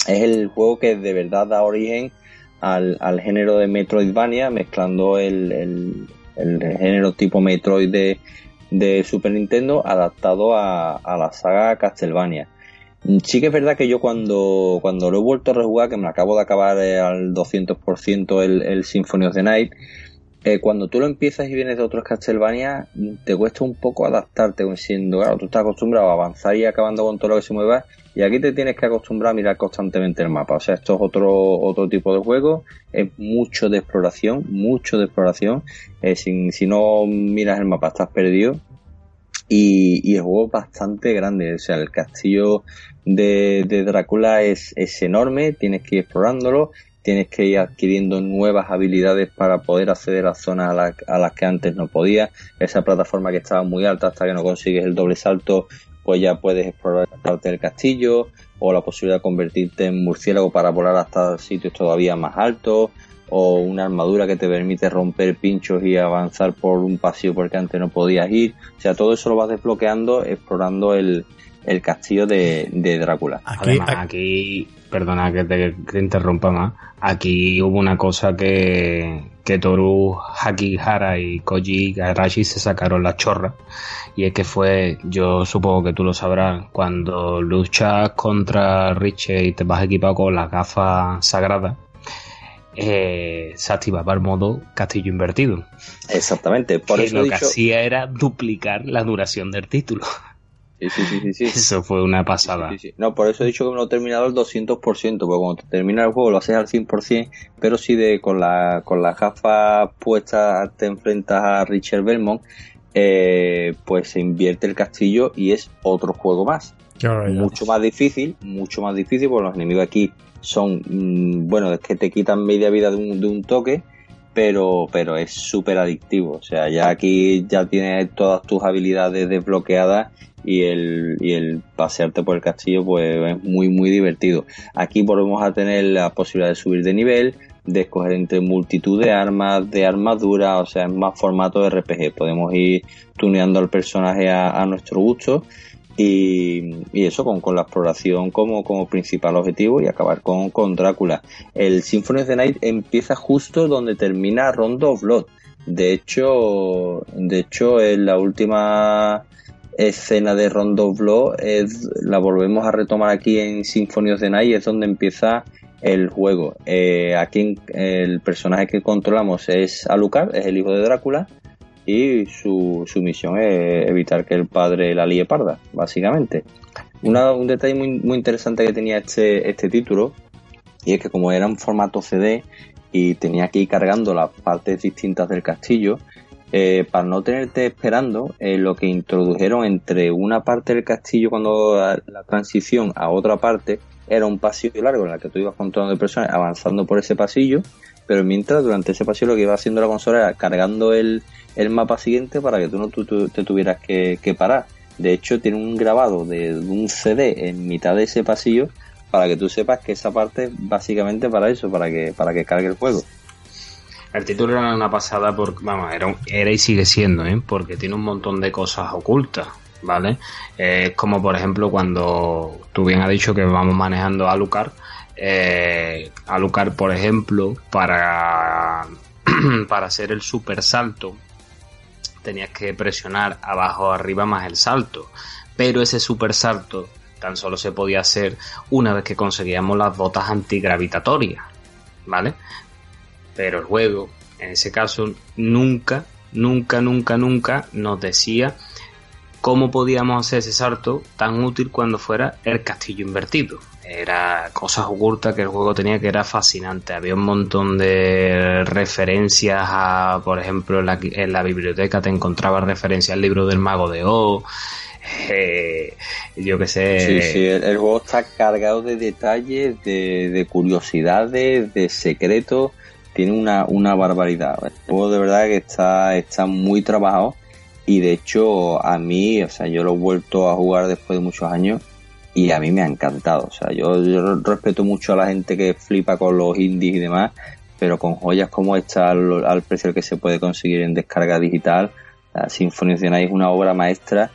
Es el juego que de verdad da origen al, género de Metroidvania, mezclando el género tipo Metroid de, Super Nintendo adaptado a, la saga Castlevania. Sí que es verdad que yo cuando, cuando lo he vuelto a rejugar, que me acabo de acabar eh, al 200% el, el Symphony of the Night, eh, cuando tú lo empiezas y vienes de otros Castlevania, te cuesta un poco adaptarte, siendo, claro, tú estás acostumbrado a avanzar y acabando con todo lo que se mueva, y aquí te tienes que acostumbrar a mirar constantemente el mapa. O sea, esto es otro, otro tipo de juego, es mucho de exploración, mucho de exploración. Eh, si, no miras el mapa, estás perdido. Y, y, el juego es bastante grande, o sea, el castillo de, de Drácula es, es enorme, tienes que ir explorándolo tienes que ir adquiriendo nuevas habilidades para poder acceder a zonas a, las que antes no podías. Esa plataforma que estaba muy alta hasta que no consigues el doble salto, pues ya puedes explorar del castillo o la posibilidad de convertirte en murciélago para volar hasta sitios todavía más altos. o una armadura que te permite romper pinchos y avanzar por un pasillo porque antes no podías ir. O sea, todo eso lo vas desbloqueando explorando el, el castillo de, de Drácula. Aquí, aquí, perdona que te interrumpa más, aquí hubo una cosa que, que Toru Hakihara y Koji Garashi se sacaron la chorra y es que fue, yo supongo que tú lo sabrás, cuando luchas contra Richie y te vas equipado con las gafas sagradas, eh, se activaba el modo castillo invertido. Exactamente, por eso lo que hacía era duplicar la duración del título. Sí, sí, sí, sí, Eso fue una pasada. no, por eso he dicho que me lo he terminado al 200%, porque cuando te termina el juego lo haces al 100%, pero si de con la con las gafas puestas te enfrentas a Richard Belmont, eh, pues se invierte el castillo y es otro juego más. mucho más difícil, mucho más difícil, porque los enemigos aquí son, mm, bueno, es que te quitan media vida de un, de un toque, pero, pero es súper adictivo. O sea, ya aquí ya tienes todas tus habilidades desbloqueadas y el, y el pasearte por el castillo pues es muy muy divertido. Aquí volvemos a tener la posibilidad de subir de nivel, de escoger entre multitud de armas, de armadura, o sea, es más formato de RPG. Podemos ir tuneando al personaje a, nuestro gusto y, eso con, con, la exploración como, como principal objetivo y acabar con, con Drácula. El Symphony of Night empieza justo donde termina Rondo of Blood. De hecho, de hecho, en la última escena de Rondo Blow es, la volvemos a retomar aquí en Symphony of the Night, es donde empieza el juego. Eh, aquí el personaje que controlamos es Alucard, es el hijo de Drácula, y su, su misión es evitar que el padre la líe parda, básicamente. un detalle muy, muy interesante que tenía este, este título, y es que como era un formato CD y tenía que ir cargando las partes distintas del castillo, eh, para no tenerte esperando, eh, lo que introdujeron entre una parte del castillo cuando la, transición a otra parte era un pasillo largo en el que tú ibas controlando de personas avanzando por ese pasillo, pero mientras durante ese pasillo lo que iba haciendo la consola era cargando el, mapa siguiente para que tú no te tuvieras que, parar. De hecho, tiene un grabado de, un CD en mitad de ese pasillo para que tú sepas que esa parte es básicamente para eso, para que, para que cargue el juego. El título era una pasada porque, vamos, era, era y sigue siendo, ¿eh? Porque tiene un montón de cosas ocultas, ¿vale? Es como, por ejemplo, cuando tú bien has dicho que vamos manejando a Alucard, eh, Alucard, por ejemplo, para, para hacer el super salto, tenías que presionar abajo arriba más el salto. Pero ese super salto tan solo se podía hacer una vez que conseguíamos las botas antigravitatorias, ¿vale? Pero el juego, en ese caso, nunca, nunca, nunca, nunca nos decía cómo podíamos hacer ese salto tan útil cuando fuera el castillo invertido. Era cosas ocultas que el juego tenía que era fascinante. Había un montón de referencias a, por ejemplo, en la, biblioteca te encontrabas referencias al libro del mago de O. Eh, yo qué sé. Sí, sí, el, juego está cargado de detalles, de, de curiosidades, de secretos tiene una, una barbaridad. El juego de verdad que está, está muy trabajado y de hecho a mí, o sea, yo lo he vuelto a jugar después de muchos años y a mí me ha encantado. O sea, yo, respeto mucho a la gente que flipa con los indies y demás, pero con joyas como esta al, precio que se puede conseguir en descarga digital, la Symphony of es una obra maestra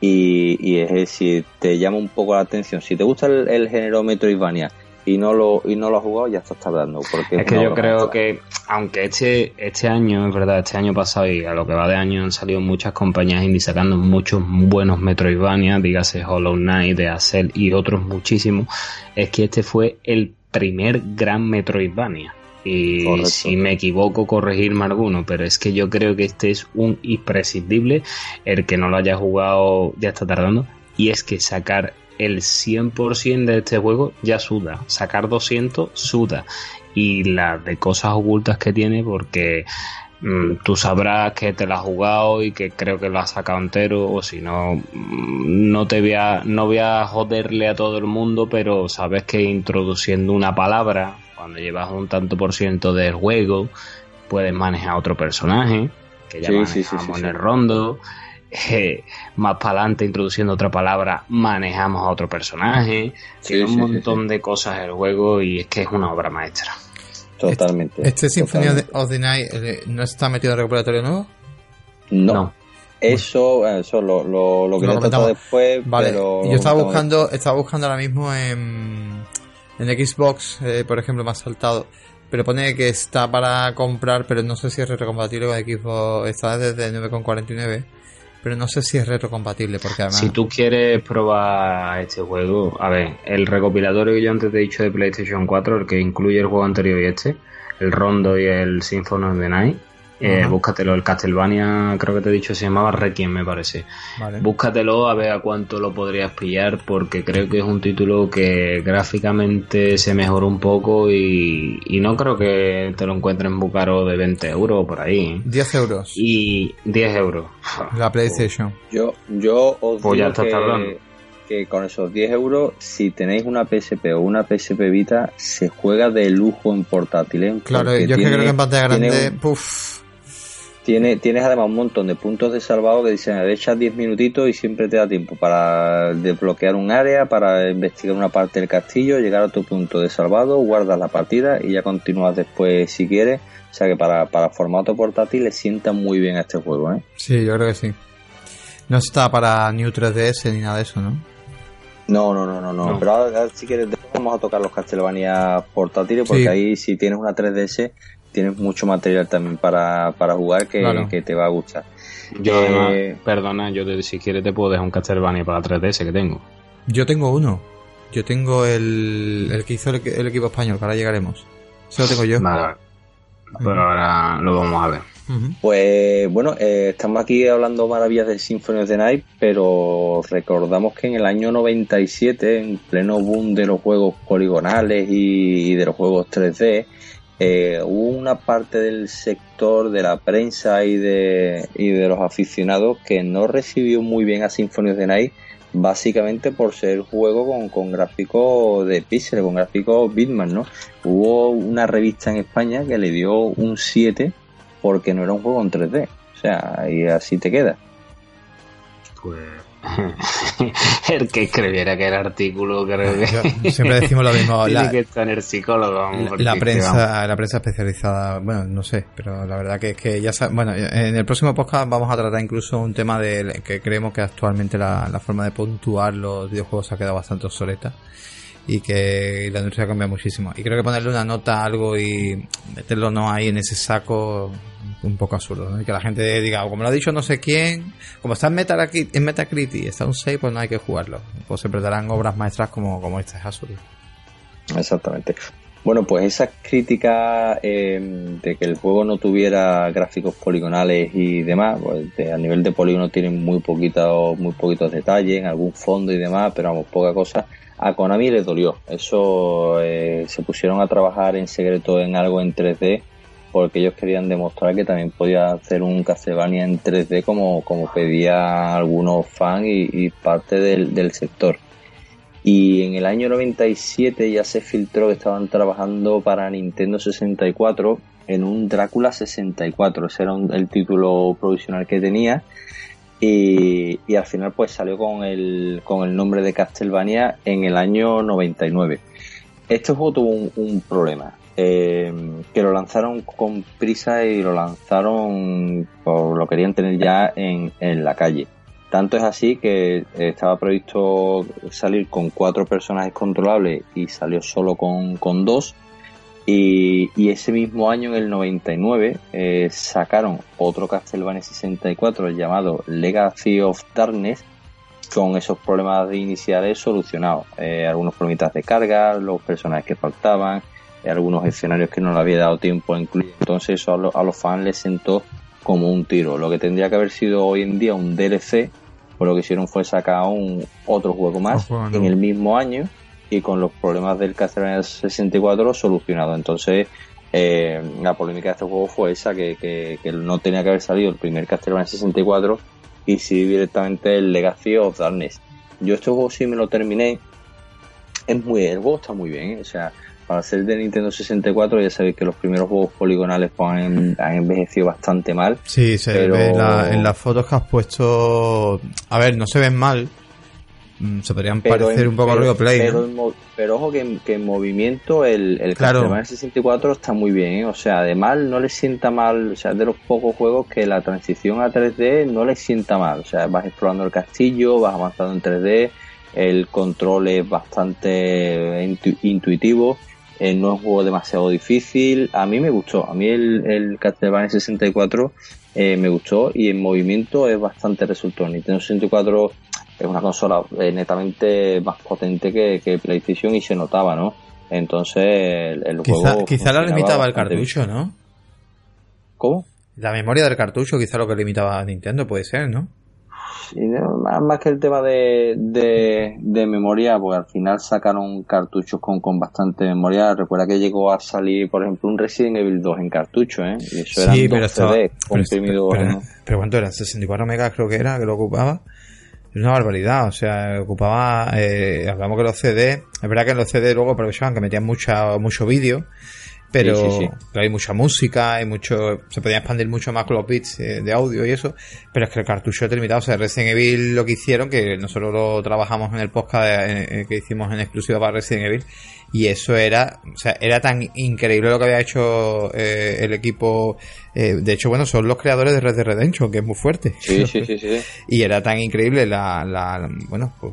y, y es, si te llama un poco la atención, si te gusta el, el género Metroidvania y no lo y no lo ha jugado ya está tardando porque es, que yo creo que aunque este este año es verdad este año pasado y a lo que va de año han salido muchas compañías indie sacando muchos buenos Metroidvania dígase Hollow Knight de Acel y otros muchísimos es que este fue el primer gran Metroidvania. Y si me equivoco corregirme alguno pero es que yo creo que este es un imprescindible el que no lo haya jugado ya está tardando y es que sacar el 100% de este juego ya suda. Sacar 200 suda. Y las de cosas ocultas que tiene porque mm, tú sabrás que te la has jugado y que creo que lo has sacado entero o si no mm, no te voy a, no voy a joderle a todo el mundo pero sabes que introduciendo una palabra cuando llevas un tanto por ciento del juego puedes manejar otro personaje que ya manejamos en el rondo eh, más para adelante introduciendo otra palabra manejamos a otro personaje tiene un montón de cosas el juego y es que es una obra maestra Totalmente. ¿Este, Symphony of the Night eh, no está metido en recuperatorio nuevo? No. Eso, eso lo, lo, lo quería después. Vale, yo estaba buscando, estaba buscando ahora mismo en, en Xbox, eh, por ejemplo, más saltado. Pero pone que está para comprar, pero no sé si es retrocompatible con Xbox. Está desde 9,49 pero no sé si es retrocompatible porque además... Si tú quieres probar este juego, a ver, el recopilatorio que yo antes te he dicho de PlayStation 4, el que incluye el juego anterior y este, el Rondo y el Symphony of the Night, eh, búscatelo, el Castlevania, creo que te he dicho, se llamaba Requiem, me parece. Búscatelo a ver a cuánto lo podrías pillar, porque creo que es un título que gráficamente se mejoró un poco y, no creo que te lo encuentres en Bucaro de 20 euros o por ahí. 10 euros. Y 10 euros. La PlayStation. Yo, yo os pues digo que, que con esos 10 euros, si tenéis una PSP o una PSP Vita, se juega de lujo en portátiles. ¿eh? Claro, yo creo que en pantalla grande, tienes además un montón de puntos de salvado que dicen, le echas 10 minutitos y siempre te da tiempo para desbloquear un área, para investigar una parte del castillo, llegar a tu punto de salvado, guardas la partida y ya continúas después si quieres. O sea que para, para formato portátil le sienta muy bien a este juego, ¿eh? Sí, yo creo que sí. No está para New 3DS ni nada de eso, ¿no? No, no, no, no, no. Pero ahora, si quieres vamos a tocar los Castlevania portátiles porque ahí si tienes una 3DS tienes mucho material también para, para jugar que, te va a gustar. Yo eh, perdona, yo si quieres te puedo dejar un Castlevania para 3DS que tengo. Yo tengo uno. Yo tengo el, el que hizo el, equipo español, que ahora llegaremos. Eso lo tengo yo. Vale, pero ahora lo vamos a ver. Pues bueno, eh, estamos aquí hablando maravillas de Symphony of the Night, pero recordamos que en el año 97, en pleno boom de los juegos poligonales y de los juegos 3D, eh, hubo una parte del sector de la prensa y de, y de los aficionados que no recibió muy bien a Symphony of the Night básicamente por ser juego con, con gráficos de píxeles, con gráficos Bitman, ¿no? Hubo una revista en España que le dio un 7 porque no era un juego en 3D. O sea, y así te queda. Pues el que escribiera que el artículo creo que siempre decimos lo mismo la, que el psicólogo la, prensa la prensa especializada bueno no sé pero la verdad que es que ya bueno en el próximo podcast vamos a tratar incluso un tema de que creemos que actualmente la, la forma de puntuar los videojuegos ha quedado bastante obsoleta y que la industria cambia muchísimo. Y creo que ponerle una nota a algo y meterlo no ahí en ese saco un poco absurdo, ¿no? Que la gente diga, como lo ha dicho no sé quién, como está en, Metacritic, en Metacritic está un 6, pues no hay que jugarlo. Pues se darán obras maestras como, como esta, es absurdo. Exactamente. Bueno, pues esa crítica eh, de que el juego no tuviera gráficos poligonales y demás, pues a nivel de polígono tienen muy poquitos, muy poquitos detalles, algún fondo y demás, pero vamos, poca cosa a Konami le dolió. Eso eh, se pusieron a trabajar en secreto en algo en 3D porque ellos querían demostrar que también podía hacer un Castlevania en 3D como, como pedía algunos fans y, parte del, sector. Y en el año 97 ya se filtró que estaban trabajando para Nintendo 64 en un Drácula 64. Ese era el título provisional que tenía y, al final pues salió con el, con el nombre de Castlevania en el año 99. Este juego tuvo un, problema, eh, que lo lanzaron con prisa y lo lanzaron, por lo querían tener ya en, en la calle. Tanto es así que estaba previsto salir con cuatro personajes controlables y salió solo con, con dos y, ese mismo año, en el 99, eh, sacaron otro Castlevania 64 llamado Legacy of Darkness con esos problemas iniciales solucionados. Eh, algunos problemitas de carga, los personajes que faltaban, eh, algunos escenarios que no le había dado tiempo a incluir. Entonces eso a, los fans les sentó como un tiro. Lo que tendría que haber sido hoy en día un DLC, pues lo que hicieron fue sacar un otro juego más en el mismo año y con los problemas del Castlevania 64 solucionado. Entonces, eh, la polémica de este juego fue esa, que, que, no tenía que haber salido el primer Castlevania 64 y sí directamente el Legacy of Darkness. Yo este juego sí me lo terminé. Es muy, el juego está muy bien, ¿eh? o sea, para ser de Nintendo 64 ya sabéis que los primeros juegos poligonales pues, han, envejecido bastante mal. Sí, se ve en las fotos que has puesto, a ver, no se ven mal, mm, se podrían parecer un poco a Rio Play. Pero, ojo que, en movimiento el, el Castlevania 64 está muy bien, ¿eh? o sea, además no le sienta mal, o sea, de los pocos juegos que la transición a 3D no le sienta mal, o sea, vas explorando el castillo, vas avanzando en 3D, el control es bastante intuitivo, eh, no es un juego demasiado difícil, a mí me gustó, a mí el, el Castlevania 64 eh, me gustó y en movimiento es bastante resultón. Nintendo 64 es una consola eh, netamente más potente que, PlayStation y se notaba, ¿no? Entonces el, juego... Quizá la limitaba el cartucho, ¿no? ¿Cómo? La memoria del cartucho quizá lo que limitaba a Nintendo puede ser, ¿no? Más, que el tema de, de, memoria, pues al final sacaron cartuchos con, con bastante memoria. Recuerda que llegó a salir, por ejemplo, un Resident Evil 2 en cartucho, ¿eh? Y eso eran sí, pero CD comprimidos. Pero, ¿cuánto eran? 64 megas creo que era, que lo ocupaba. Es una barbaridad, o sea, ocupaba, eh, hablamos que los CD, es verdad que en los CD luego aprovechaban que metían mucha, mucho vídeo, pero hay mucha música, hay mucho, se podía expandir mucho más con los bits eh, de audio y eso, pero es que el cartucho es limitado, o sea, Resident Evil lo que hicieron, que nosotros lo trabajamos en el podcast eh, que hicimos en exclusiva para Resident Evil, y eso era, o sea, era tan increíble lo que había hecho eh, el equipo. Eh, de hecho, bueno, son los creadores de Red Dead Redemption, que es muy fuerte. Sí, sí, sí, sí. Y era tan increíble la, la bueno, pues,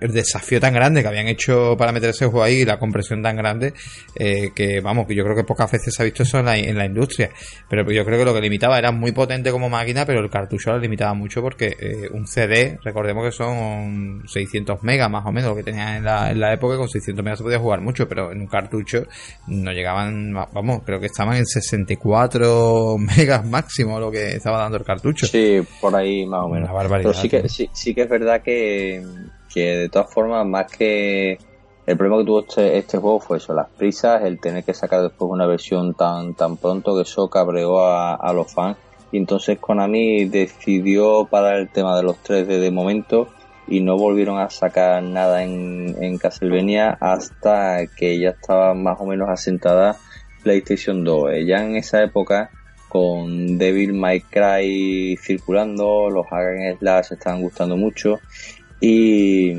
el desafío tan grande que habían hecho para meter ese juego ahí y la compresión tan grande eh, que, vamos, que yo creo que pocas veces se ha visto eso en la, en la industria. Pero yo creo que lo que limitaba era muy potente como máquina, pero el cartucho lo limitaba mucho porque un CD, recordemos que son 600 megas más o menos lo que tenía en la, en la época, con 600 megas se podía jugar mucho, pero en un cartucho no llegaban, vamos, creo que estaban en 64 megas máximo lo que estaba dando el cartucho. Sí, por ahí más o menos. pero sí que, sí, que es verdad que, que de todas formas, más que el problema que tuvo este, este, juego fue eso, las prisas, el tener que sacar después una versión tan, tan pronto que eso cabreó a, a los fans. Y entonces Konami decidió para el tema de los 3D de momento y no volvieron a sacar nada en, en Castlevania hasta que ya estaba más o menos asentada PlayStation 2. Eh, ya en esa época, con Devil May Cry circulando, los hack slash estaban gustando mucho y,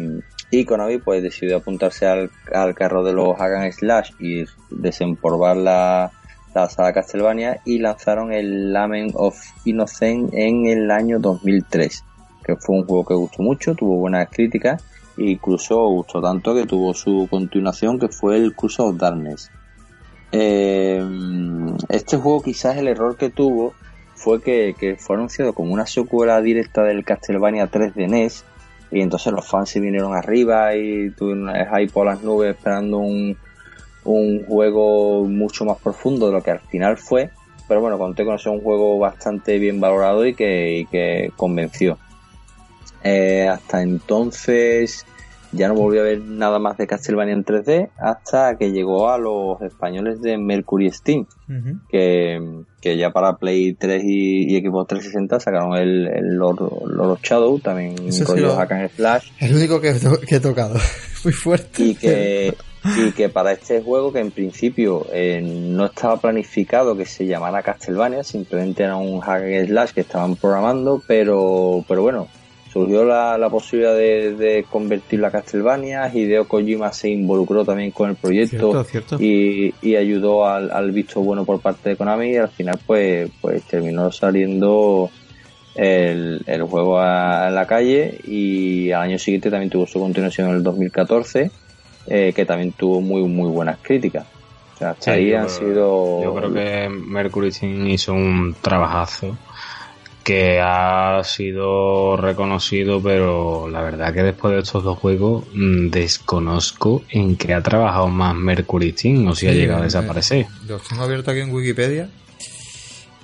y Konami pues decidió apuntarse al, al carro de los hack slash y desempolvar la, la saga Castlevania y lanzaron el Lament of Innocent en el año 2003 que fue un juego que gustó mucho, tuvo buenas críticas e incluso gustó tanto que tuvo su continuación que fue el Curse of Darkness. Eh, este juego quizás el error que tuvo fue que, fue anunciado como una secuela directa del Castlevania 3 de NES y entonces los fans se vinieron arriba y tuvieron hype por las nubes esperando un, juego mucho más profundo de lo que al final fue pero bueno conté con ser un juego bastante bien valorado y que, y que convenció. Eh, hasta entonces ya no volví a ver nada más de Castlevania en 3D hasta que llegó a los españoles de Mercury Steam, que, ya para Play 3 y, y Xbox 360 sacaron el, el Lord, Shadow, también rollo Hack and Slash. El único que, he tocado, muy fuerte. Y que, y que para este juego, que en principio eh, no estaba planificado que se llamara Castlevania, simplemente era un Hack and Slash que estaban programando, pero, pero bueno, surgió la, la posibilidad de, de, convertirlo a Castlevania, Hideo Kojima se involucró también con el proyecto Y, y, ayudó al, al, visto bueno por parte de Konami y al final pues, pues terminó saliendo el, el juego a, la calle y al año siguiente también tuvo su continuación en el 2014 eh, que también tuvo muy muy buenas críticas. O sea, hasta ahí han sido... Yo creo que Mercury hizo un trabajazo que ha sido reconocido, pero la verdad que después de estos dos juegos mm, desconozco en qué ha trabajado más Mercury Steam o si ha llegado a desaparecer. Los tengo abierto aquí en Wikipedia.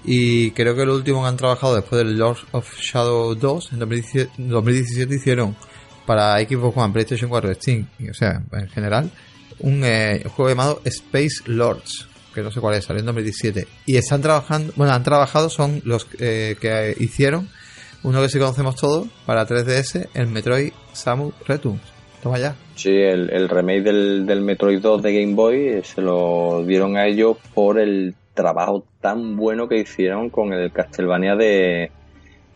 Y creo que lo último que han trabajado después del Lord of Shadow 2 en 2017, hicieron para Xbox One, PlayStation 4, Steam, o sea, en general, un eh, juego llamado Space Lords que no sé cuál es, salió en 2017. Y están trabajando, bueno, han trabajado, son los eh, que hicieron uno que sí conocemos todos para 3DS, el Metroid Samu Returns. Toma ya. Sí, el, el remake del, del Metroid 2 de Game Boy eh, se lo dieron a ellos por el trabajo tan bueno que hicieron con el Castlevania de,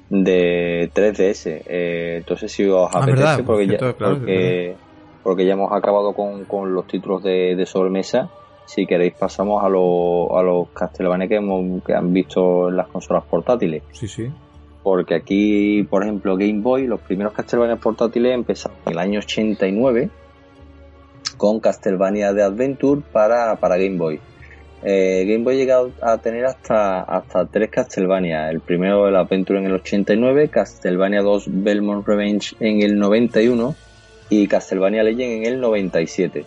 de 3DS. Eh, entonces, si os ah, apetece, porque, ya, porque, ya hemos acabado con, con los títulos de, de, sobremesa, si queréis pasamos a, los a los Castlevania que, hemos, que han visto en las consolas portátiles. Sí, sí. Porque aquí, por ejemplo, Game Boy, los primeros Castlevania portátiles empezaron en el año 89 con Castlevania de Adventure para, para Game Boy. Eh, Game Boy llega a tener hasta, hasta tres Castlevania. El primero, el Adventure en el 89, Castlevania 2 Belmont Revenge en el 91 y Castlevania Legend en el 97.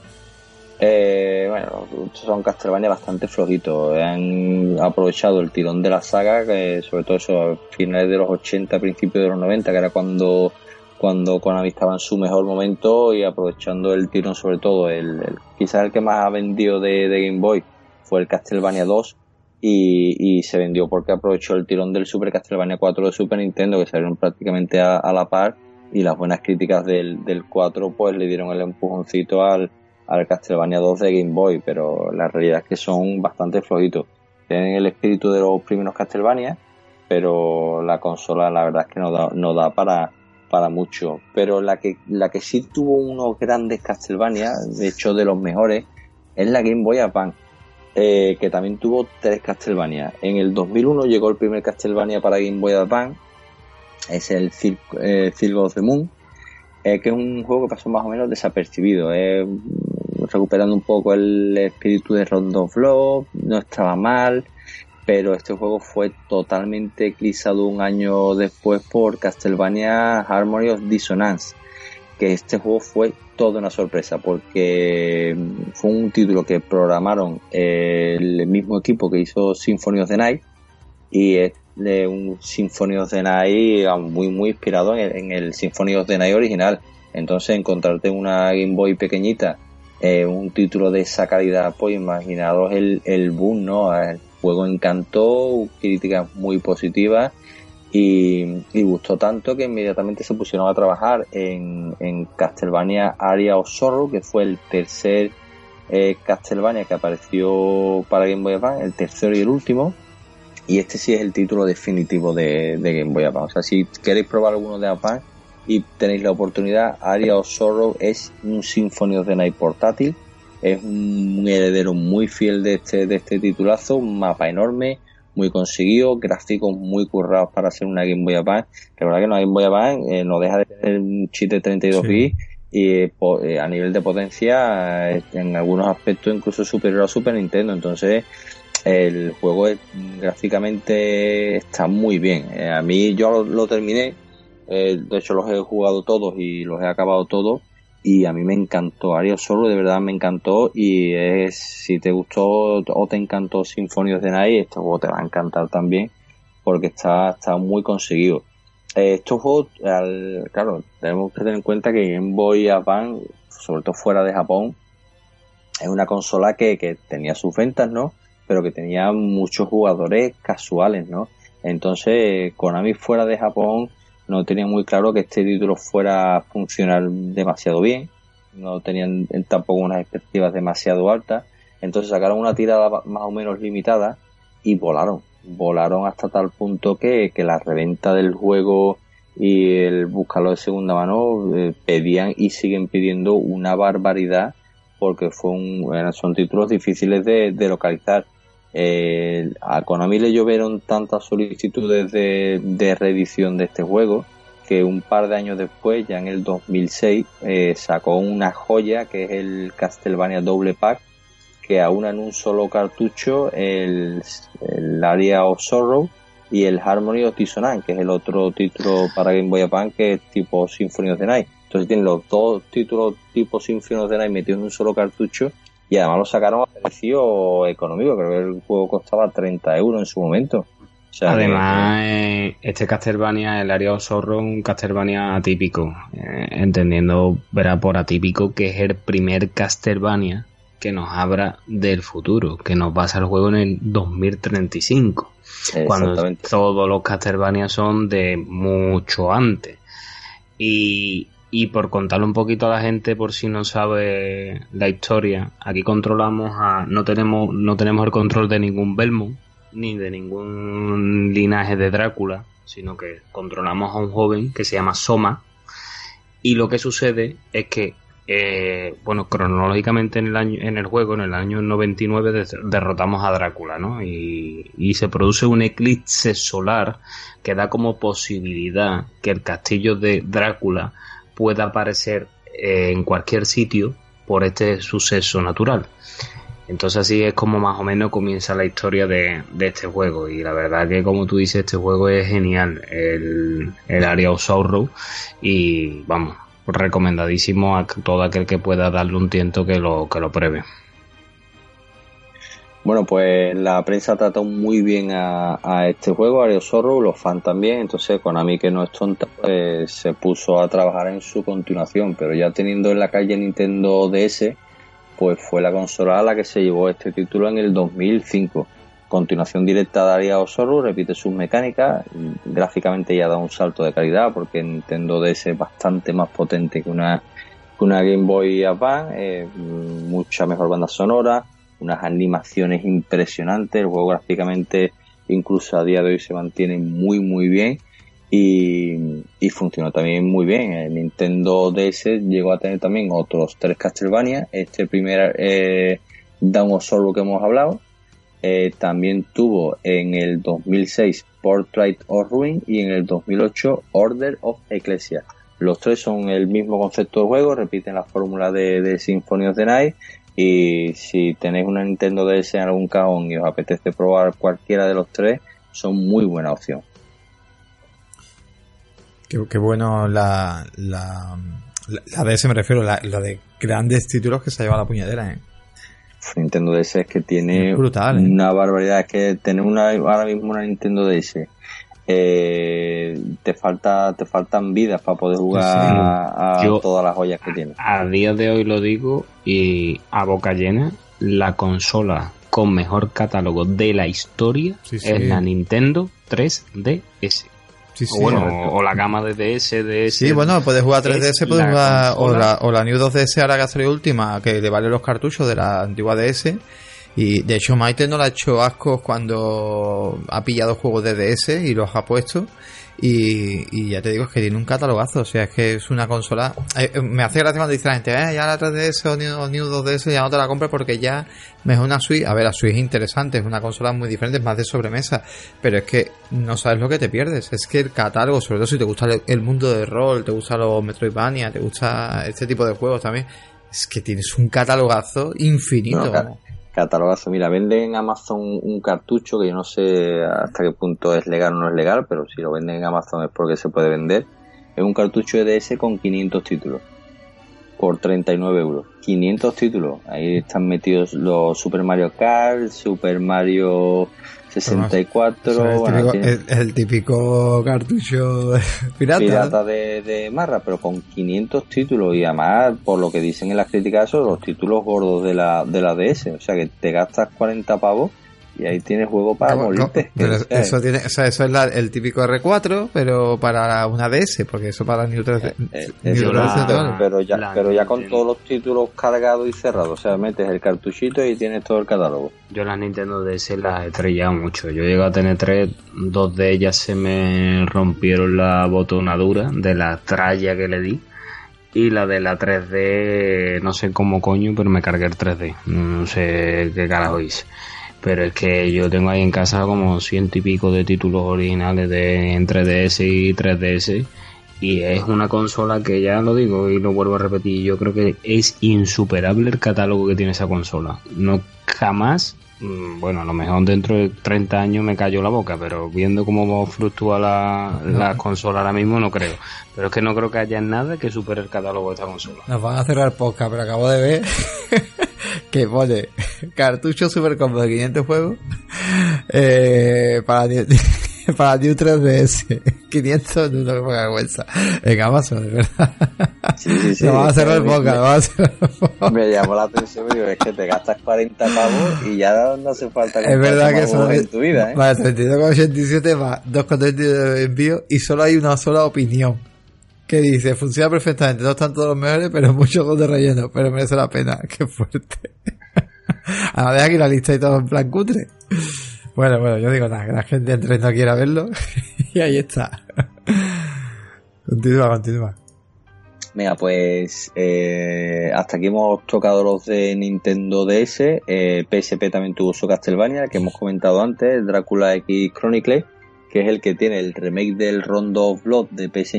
Eh, bueno, son Castlevania bastante flojitos. Han aprovechado el tirón de la saga, sobre todo eso a finales de los 80, principios de los 90, que era cuando cuando Konami estaba en su mejor momento y aprovechando el tirón sobre todo el, quizás el que más ha vendido de, Game Boy fue el Castlevania 2 y, se vendió porque aprovechó el tirón del Super Castlevania 4 de Super Nintendo que salieron prácticamente a, la par y las buenas críticas del, del 4 pues le dieron el empujoncito al, al Castlevania 2 de Game Boy pero la realidad es que son bastante flojitos tienen el espíritu de los primeros Castlevania pero la consola la verdad es que no da, no da para mucho, pero la que, la que sí tuvo unos grandes Castlevania, de hecho de los mejores, es la Game Boy Advance, eh, que también tuvo tres Castlevania. En el 2001 llegó el primer Castlevania para Game Boy Advance, es el Circle of the Moon, eh, que es un juego que pasó más o menos desapercibido, recuperando un poco el espíritu de Rondo Flow, no estaba mal, pero este juego fue totalmente eclipsado un año después por Castlevania Harmony of Dissonance, que este juego fue toda una sorpresa porque fue un título que programaron el mismo equipo que hizo Symphony of the Night y es de un Symphony of the Night muy muy inspirado en el, Symphony of the Night original. Entonces encontrarte una Game Boy pequeñita, eh, un título de esa calidad, pues imaginaros el, el boom, ¿no? juego encantó, críticas muy positivas y, gustó tanto que inmediatamente se pusieron a trabajar en, en Castlevania Area of Sorrow, que fue el tercer eh, Castlevania que apareció para Game Boy Advance, el tercero y el último. Y este sí es el título definitivo de, Game Boy Advance. O sea, si queréis probar alguno de Advance y tenéis la oportunidad, Area of Sorrow es un Symphony of the Night portátil es un heredero muy fiel de este, de este titulazo, un mapa enorme, muy conseguido, gráficos muy currados para hacer una Game Boy Advance, que la verdad que una Game Boy Advance eh, no deja de tener un chip de 32 bits y eh, eh, a nivel de potencia en algunos aspectos incluso superior a Super Nintendo, entonces el juego gráficamente está muy bien. a mí yo lo, lo terminé, de hecho los he jugado todos y los he acabado todos. Y a mí me encantó Ario Solo de verdad me encantó. Y es si te gustó o te encantó Symphony of the Night este juego te va a encantar también porque está, está muy conseguido. Eh, estos juegos claro tenemos que tener en cuenta que Game Boy Advance sobre todo fuera de Japón es una consola que, que tenía sus ventas no pero que tenía muchos jugadores casuales no entonces Konami fuera de Japón no tenían muy claro que este título fuera a funcionar demasiado bien, no tenían tampoco unas expectativas demasiado altas, entonces sacaron una tirada más o menos limitada y volaron, volaron hasta tal punto que, la reventa del juego y el buscarlo de segunda mano eh, pedían y siguen pidiendo una barbaridad porque fue un, son títulos difíciles de, de localizar eh, a Konami le llovieron tantas solicitudes de, reedición de este juego que un par de años después, ya en el 2006, eh, sacó una joya que es el Castlevania Double Pack, que aúna en un solo cartucho el, el Area of Sorrow y el Harmony of Dissonance, que es el otro título para Game Boy Advance que es tipo Symphony of the Night. Entonces tienen los dos títulos tipo Symphony of the Night metidos en un solo cartucho y además lo sacaron a precio económico, creo que el juego costaba 30 euros en su momento. además, eh, este Castlevania, el área Zorro, un Castlevania atípico, eh, entendiendo, verá por atípico, que es el primer Castlevania que nos habla del futuro, que nos basa el juego en el 2035, cuando todos los Castlevania son de mucho antes. Y, y por contarle un poquito a la gente, por si no sabe la historia, aquí controlamos a. No tenemos, no tenemos el control de ningún Belmont, ni de ningún linaje de Drácula, sino que controlamos a un joven que se llama Soma. Y lo que sucede es que, eh, bueno, cronológicamente en el, año, en el juego, en el año 99, derrotamos a Drácula, ¿no? Y, y se produce un eclipse solar que da como posibilidad que el castillo de Drácula pueda aparecer eh, en cualquier sitio por este suceso natural. Entonces así es como más o menos comienza la historia de, este juego. Y la verdad que como tú dices, este juego es genial. El, el Sorrow. Y vamos, recomendadísimo a todo aquel que pueda darle un tiento que lo, que lo pruebe. Bueno, pues la prensa trató muy bien a, este juego, Ario Zorro, los fans también, entonces Konami que no es tonta, pues, se puso a trabajar en su continuación, pero ya teniendo en la calle Nintendo DS, pues fue la consola la que se llevó este título en el 2005. Continuación directa de Aria Zorro, repite sus mecánicas, gráficamente ya da un salto de calidad porque Nintendo DS es bastante más potente que una, que una Game Boy Advance, mucha mejor banda sonora, unas animaciones impresionantes, el juego gráficamente incluso a día de hoy se mantiene muy muy bien y, y funcionó también muy bien. El Nintendo DS llegó a tener también otros tres Castlevania, este primer eh, Down of Sorrow que hemos hablado, eh, también tuvo en el 2006 Portrait of Ruin y en el 2008 Order of Ecclesia. Los tres son el mismo concepto de juego, repiten la fórmula de, de Symphony of the Night y si tenéis una Nintendo DS en algún cajón y os apetece probar cualquiera de los tres, son muy buena opción. Qué, bueno la, la, la, DS, me refiero, la, la, de grandes títulos que se ha llevado la puñadera, ¿eh? Nintendo DS es que tiene ¿eh? una barbaridad. Es que tener una, ahora mismo una Nintendo DS eh, te falta te faltan vidas para poder jugar a, todas las joyas que tiene. A día de hoy lo digo y a boca llena, la consola con mejor catálogo de la historia es la Nintendo 3DS. o, bueno, o la gama de DS, DS. Sí, bueno, puedes jugar 3DS, puedes jugar o la, o la New 2DS ahora que ha salido última, que le vale los cartuchos de la antigua DS y de hecho Maite no le ha hecho asco cuando ha pillado juegos de DS y los ha puesto. Y, ya te digo, es que tiene un catalogazo. O sea, es que es una consola. Eh, eh, me hace gracia cuando dice la gente, eh, ya la 3DS o New, 2DS ya no te la compres porque ya me es una Switch. A ver, la Switch es interesante, es una consola muy diferente, es más de sobremesa. Pero es que no sabes lo que te pierdes. Es que el catálogo, sobre todo si te gusta el, mundo de rol, te gusta los Metroidvania, te gusta este tipo de juegos también. Es que tienes un catalogazo infinito catalogazo. Mira, venden en Amazon un cartucho que yo no sé hasta qué punto es legal o no es legal, pero si lo venden en Amazon es porque se puede vender. Es un cartucho de DS con 500 títulos por 39 euros. 500 títulos. Ahí están metidos los Super Mario Kart, Super Mario 64. es, el típico, cartucho pirata. Pirata de, de, Marra, pero con 500 títulos y además, por lo que dicen en las críticas, son los títulos gordos de la, de la DS. O sea que te gastas 40 pavos y ahí tienes juego para morirte. eso, tiene, o sea, eso es el típico R4, pero para una DS, porque eso para New 3 eh, eh, pero, ya, pero ya con todos los títulos cargados y cerrados. O sea, metes el cartuchito y tienes todo el catálogo. Yo las Nintendo DS las he estrellado mucho. Yo llego a tener tres, dos de ellas se me rompieron la botonadura de la tralla que le di y la de la 3D, no sé cómo coño, pero me cargué el 3D. No sé qué carajo hice. Pero es que yo tengo ahí en casa como ciento y pico de títulos originales de entre DS y 3DS. Y es una consola que ya lo digo y lo vuelvo a repetir. Yo creo que es insuperable el catálogo que tiene esa consola. No jamás, mm, bueno, a lo mejor dentro de 30 años me cayó la boca, pero viendo cómo fluctúa la, la consola ahora mismo, no creo. Pero es que no creo que haya nada que supere el catálogo de esta consola. Nos van a cerrar podcast, pero acabo de ver que pone cartucho super combo de 500 juegos eh, para, para New 3DS 500 no me vergüenza. En Amazon de verdad. Sí, sí, sí, vamos a cerrar el podcast me llamó la atención es que te gastas 40 pavos y ya no hace falta es verdad que son en tu vida ¿eh? vale 32,87 más 2,32 de envío y solo hay una sola opinión que dice, funciona perfectamente, no están todos los mejores, pero muchos son de relleno, pero merece la pena, qué fuerte. Ahora deja aquí la lista y todo en plan cutre. Bueno, bueno, yo digo nada, que la gente entre no quiera verlo y ahí está. continúa, continúa. Venga, pues eh, hasta aquí hemos tocado los de Nintendo DS. Eh, PSP también tuvo su Castlevania, que hemos comentado antes, Drácula X Chronicle, que es el que tiene el remake del Rondo of Blood de PS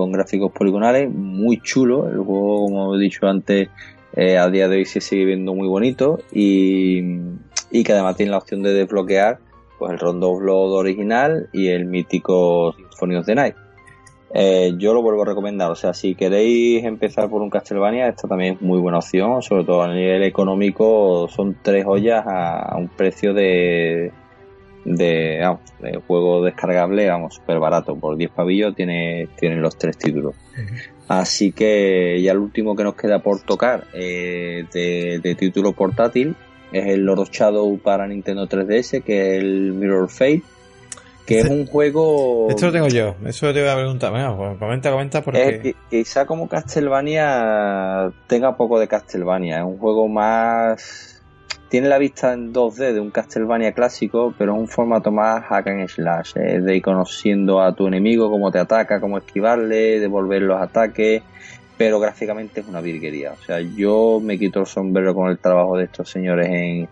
con gráficos poligonales, muy chulo. El juego, como he dicho antes, eh, a día de hoy se sigue viendo muy bonito y, y que además tiene la opción de desbloquear pues el Rondo of Blood original y el mítico Symphony of the Night. Eh, yo lo vuelvo a recomendar, o sea, si queréis empezar por un Castlevania, esta también es muy buena opción, sobre todo a nivel económico, son tres ollas a, un precio de, de, vamos, de juego descargable, vamos, súper barato, por 10 pavillos tiene, tienen los tres títulos. Así que ya el último que nos queda por tocar eh, de, título portátil es el Lord Shadow para Nintendo 3DS, que es el Mirror Fate que es un juego... Esto lo tengo yo, eso te voy a preguntar. Bueno, pues comenta, comenta porque... que, quizá como Castlevania tenga poco de Castlevania, es un juego más... Tiene la vista en 2D de un Castlevania clásico, pero es un formato más hack and slash, es de ir conociendo a tu enemigo, cómo te ataca, cómo esquivarle, devolver los ataques, pero gráficamente es una virguería. O sea, yo me quito el sombrero con el trabajo de estos señores en,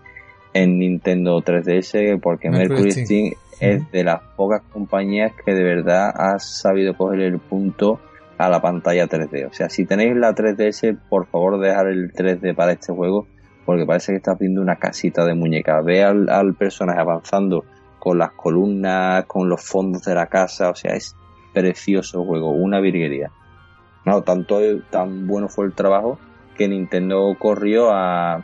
en Nintendo 3DS, porque Mercury Steam es de las pocas compañías que de verdad ha sabido coger el punto a la pantalla 3D. O sea, si tenéis la 3DS, por favor dejar el 3D para este juego, porque parece que estás viendo una casita de muñeca. Ve al, personaje avanzando con las columnas, con los fondos de la casa, o sea, es precioso juego, una virguería. No, tanto tan bueno fue el trabajo que Nintendo corrió a,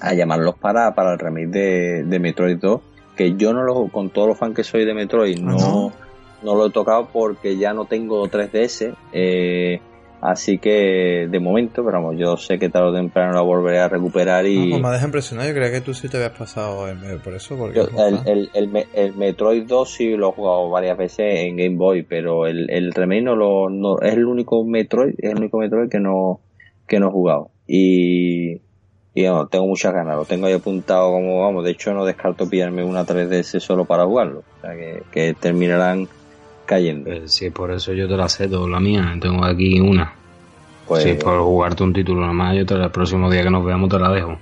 a llamarlos para, para el remake de, de Metroid 2 que yo no lo, con todos los fans que soy de Metroid, ah, no, no, lo he tocado porque ya no tengo 3DS. Eh, así que de momento, pero vamos, yo sé que tarde o temprano lo volveré a recuperar y... No, pues me deja impresionado, yo creía que tú sí te habías pasado por eso. Porque el, el, el, Metroid 2 sí lo he jugado varias veces en Game Boy, pero el, el remake no lo, no, es el único Metroid, es el único Metroid que no, que no he jugado. Y, y tengo muchas ganas, lo tengo ahí apuntado como vamos, de hecho no descarto pillarme una 3DS solo para jugarlo, o sea que, terminarán cayendo. Eh, sí, por eso yo te la cedo, la mía, tengo aquí una. Pues, sí, por jugarte un título nada más, yo te, el próximo día que nos veamos te la dejo.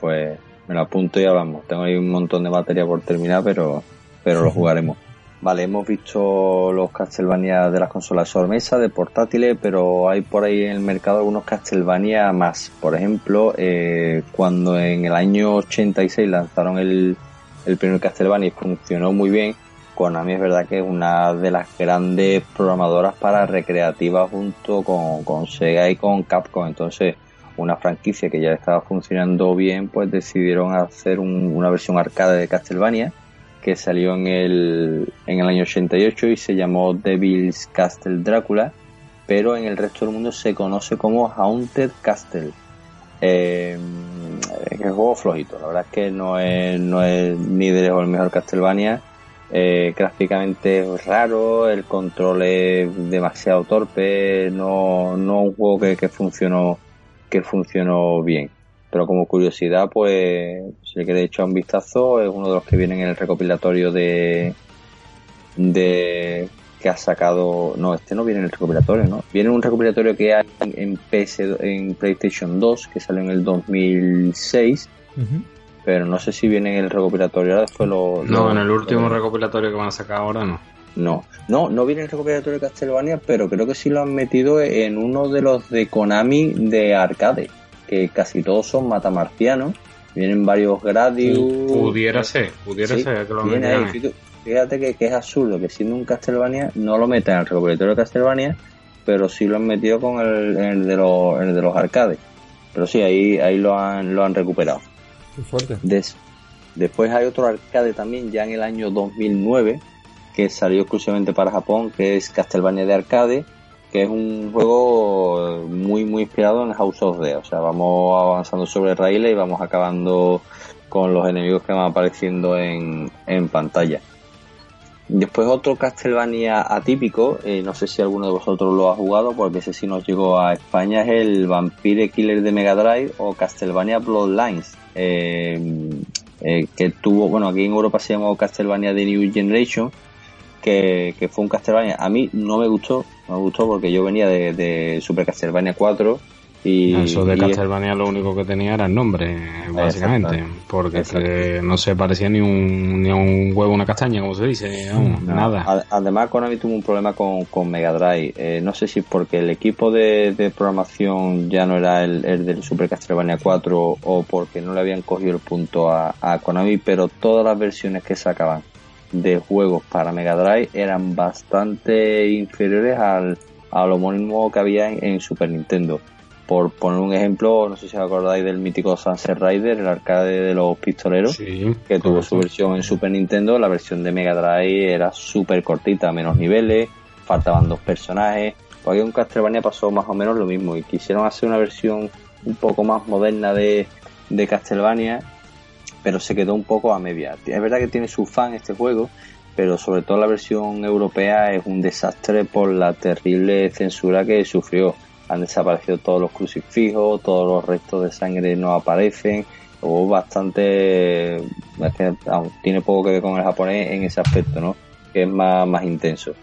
Pues me la apunto y ya vamos, tengo ahí un montón de batería por terminar, pero, pero lo jugaremos. Vale, hemos visto los Castlevania de las consolas sobremesa, de portátiles, pero hay por ahí en el mercado algunos Castlevania más. Por ejemplo, eh, cuando en el año 86 lanzaron el, el primer Castlevania y funcionó muy bien, Konami es verdad que es una de las grandes programadoras para recreativas junto con, con Sega y con Capcom. Entonces, una franquicia que ya estaba funcionando bien, pues decidieron hacer una versión arcade de Castlevania que salió en el, en el año 88 y se llamó Devil's Castle Drácula, pero en el resto del mundo se conoce como Haunted Castle. Eh, es un juego flojito, la verdad es que no es, no es ni de lejos el mejor Castlevania. Eh, gráficamente raro, el control es demasiado torpe, no, no un juego que, que funcionó que funcionó bien. Pero como curiosidad, pues, si le queréis echar un vistazo, es uno de los que vienen en el recopilatorio de, de que ha sacado. No, este no viene en el recopilatorio, ¿no? Viene un recopilatorio que hay en, PS, en PlayStation 2, que salió en el 2006. Pero no sé si viene en el recopilatorio. Ahora después lo. No, en el último recopilatorio que van a sacar ahora no. No, no, no viene en el recopilatorio de Castlevania, pero creo que sí lo han metido en uno de los de Konami de arcade que casi todos son matamarcianos. Vienen varios Gradius. Pudiera ser, pudiera ser que lo Fíjate que, es absurdo que siendo un Castlevania no lo metan al recopilatorio de Castlevania, pero sí lo han metido con el, de, los, de los arcades. Pero sí, ahí, ahí lo, han, lo han recuperado. Después hay otro arcade también, ya en el año 2009, que salió exclusivamente para Japón, que es Castlevania de arcade que es un juego muy muy inspirado en House of D. O sea, vamos avanzando sobre raíles y vamos acabando con los enemigos que van apareciendo en, pantalla. Después otro Castlevania atípico, eh, no sé si alguno de vosotros lo ha jugado porque ese sí nos llegó a España, es el Vampire Killer de Mega Drive o Castlevania Bloodlines, eh, eh, que tuvo, bueno, aquí en Europa se llamó Castlevania The New Generation, que, fue un Castlevania. A mí no me gustó, no me gustó porque yo venía de, de Super Castlevania 4 y, Eso de Castlevania lo único que tenía era el nombre, básicamente, porque no se parecía ni un, ni un huevo una castaña, como se dice, nada. Además, Konami tuvo un problema con, con Mega Drive. Eh, no sé si porque el equipo de, programación ya no era el, el, del Super Castlevania 4 o porque no le habían cogido el punto a, a Konami, pero todas las versiones que sacaban de juegos para Mega Drive eran bastante inferiores al, al homónimo que había en Super Nintendo por poner un ejemplo, no sé si os acordáis del mítico Sunset Rider, el arcade de los pistoleros, que tuvo su versión en Super Nintendo, la versión de Mega Drive era súper cortita, menos niveles, faltaban dos personajes, pues un Castlevania pasó más o menos lo mismo y quisieron hacer una versión un poco más moderna de, de Castlevania, pero se quedó un poco a media. Es verdad que tiene su fan este juego, pero sobre todo la versión europea es un desastre por la terrible censura que sufrió han desaparecido todos los crucifijos, todos los restos de sangre no aparecen. Hubo bastante, tiene poco que ver con el japonés en ese aspecto, ¿no? Que es más, más intenso.